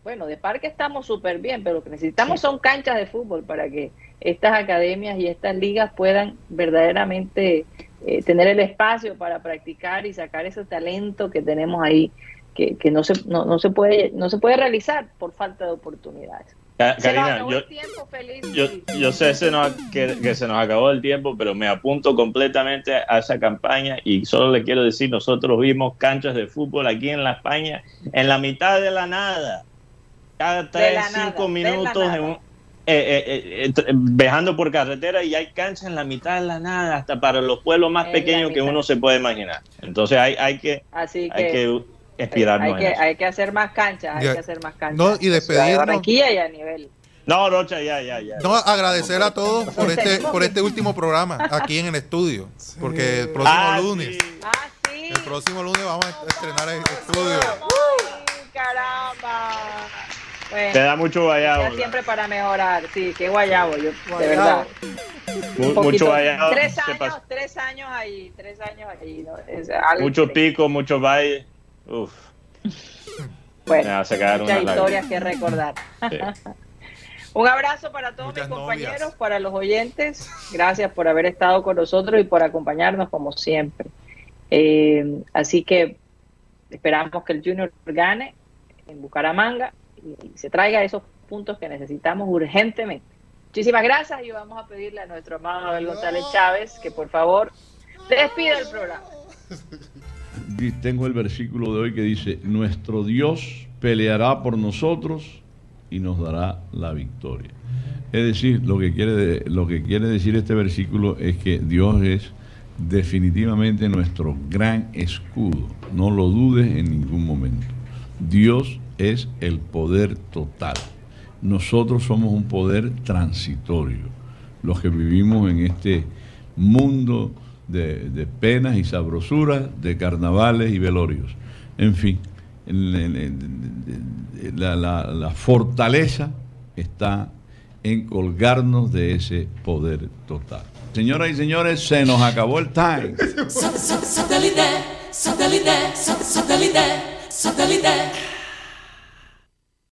[SPEAKER 2] bueno, de parque estamos súper bien, pero lo que necesitamos son canchas de fútbol para que estas academias y estas ligas puedan verdaderamente eh, tener el espacio para practicar y sacar ese talento que tenemos ahí, que, que no, se, no, no, se puede, no se puede realizar por falta de oportunidades.
[SPEAKER 3] Karina, yo, yo, sé se nos, que, que, se nos acabó el tiempo, pero me apunto completamente a esa campaña y solo le quiero decir, nosotros vimos canchas de fútbol aquí en la España en la mitad de la nada, cada tres, cinco minutos eh, eh, eh, viajando por carretera y hay canchas en la mitad de la nada, hasta para los pueblos más pequeños que uno se puede imaginar. Entonces hay, hay que... Así que, hay que
[SPEAKER 2] hay que, hay que hacer más canchas, hay que hacer más canchas.
[SPEAKER 1] No, y despedirnos.
[SPEAKER 2] y a nivel.
[SPEAKER 3] No, Rocha, ya, ya, ya.
[SPEAKER 1] No, agradecer a todos por este, por este último programa aquí en el estudio. Porque el próximo ah, lunes. Ah, sí. El próximo lunes vamos a estrenar el estudio.
[SPEAKER 2] Uy, caramba.
[SPEAKER 3] Te da mucho guayabo.
[SPEAKER 2] Siempre para mejorar, sí, qué guayabo, yo, de verdad.
[SPEAKER 3] mucho guayabo.
[SPEAKER 2] Tres años, tres años ahí, tres años ahí.
[SPEAKER 3] mucho pico, mucho valle. Uf.
[SPEAKER 2] Bueno, muchas historias que recordar. Un abrazo para todos mis compañeros, para los oyentes. Gracias por haber estado con nosotros y por acompañarnos como siempre. Eh, así que esperamos que el Junior gane en Bucaramanga y se traiga esos puntos que necesitamos urgentemente. Muchísimas gracias y vamos a pedirle a nuestro amado Abel González Chávez que por favor despida el programa.
[SPEAKER 8] tengo el versículo de hoy que dice, nuestro Dios peleará por nosotros y nos dará la victoria. Es decir, lo que quiere, lo que quiere decir este versículo es que Dios es definitivamente nuestro gran escudo. No lo dudes en ningún momento. Dios es el poder total. Nosotros somos un poder transitorio. Los que vivimos en este mundo de, penas y sabrosuras, de carnavales y velorios. En fin, la, fortaleza está en colgarnos de ese poder total. Señoras y señores, se nos acabó el time.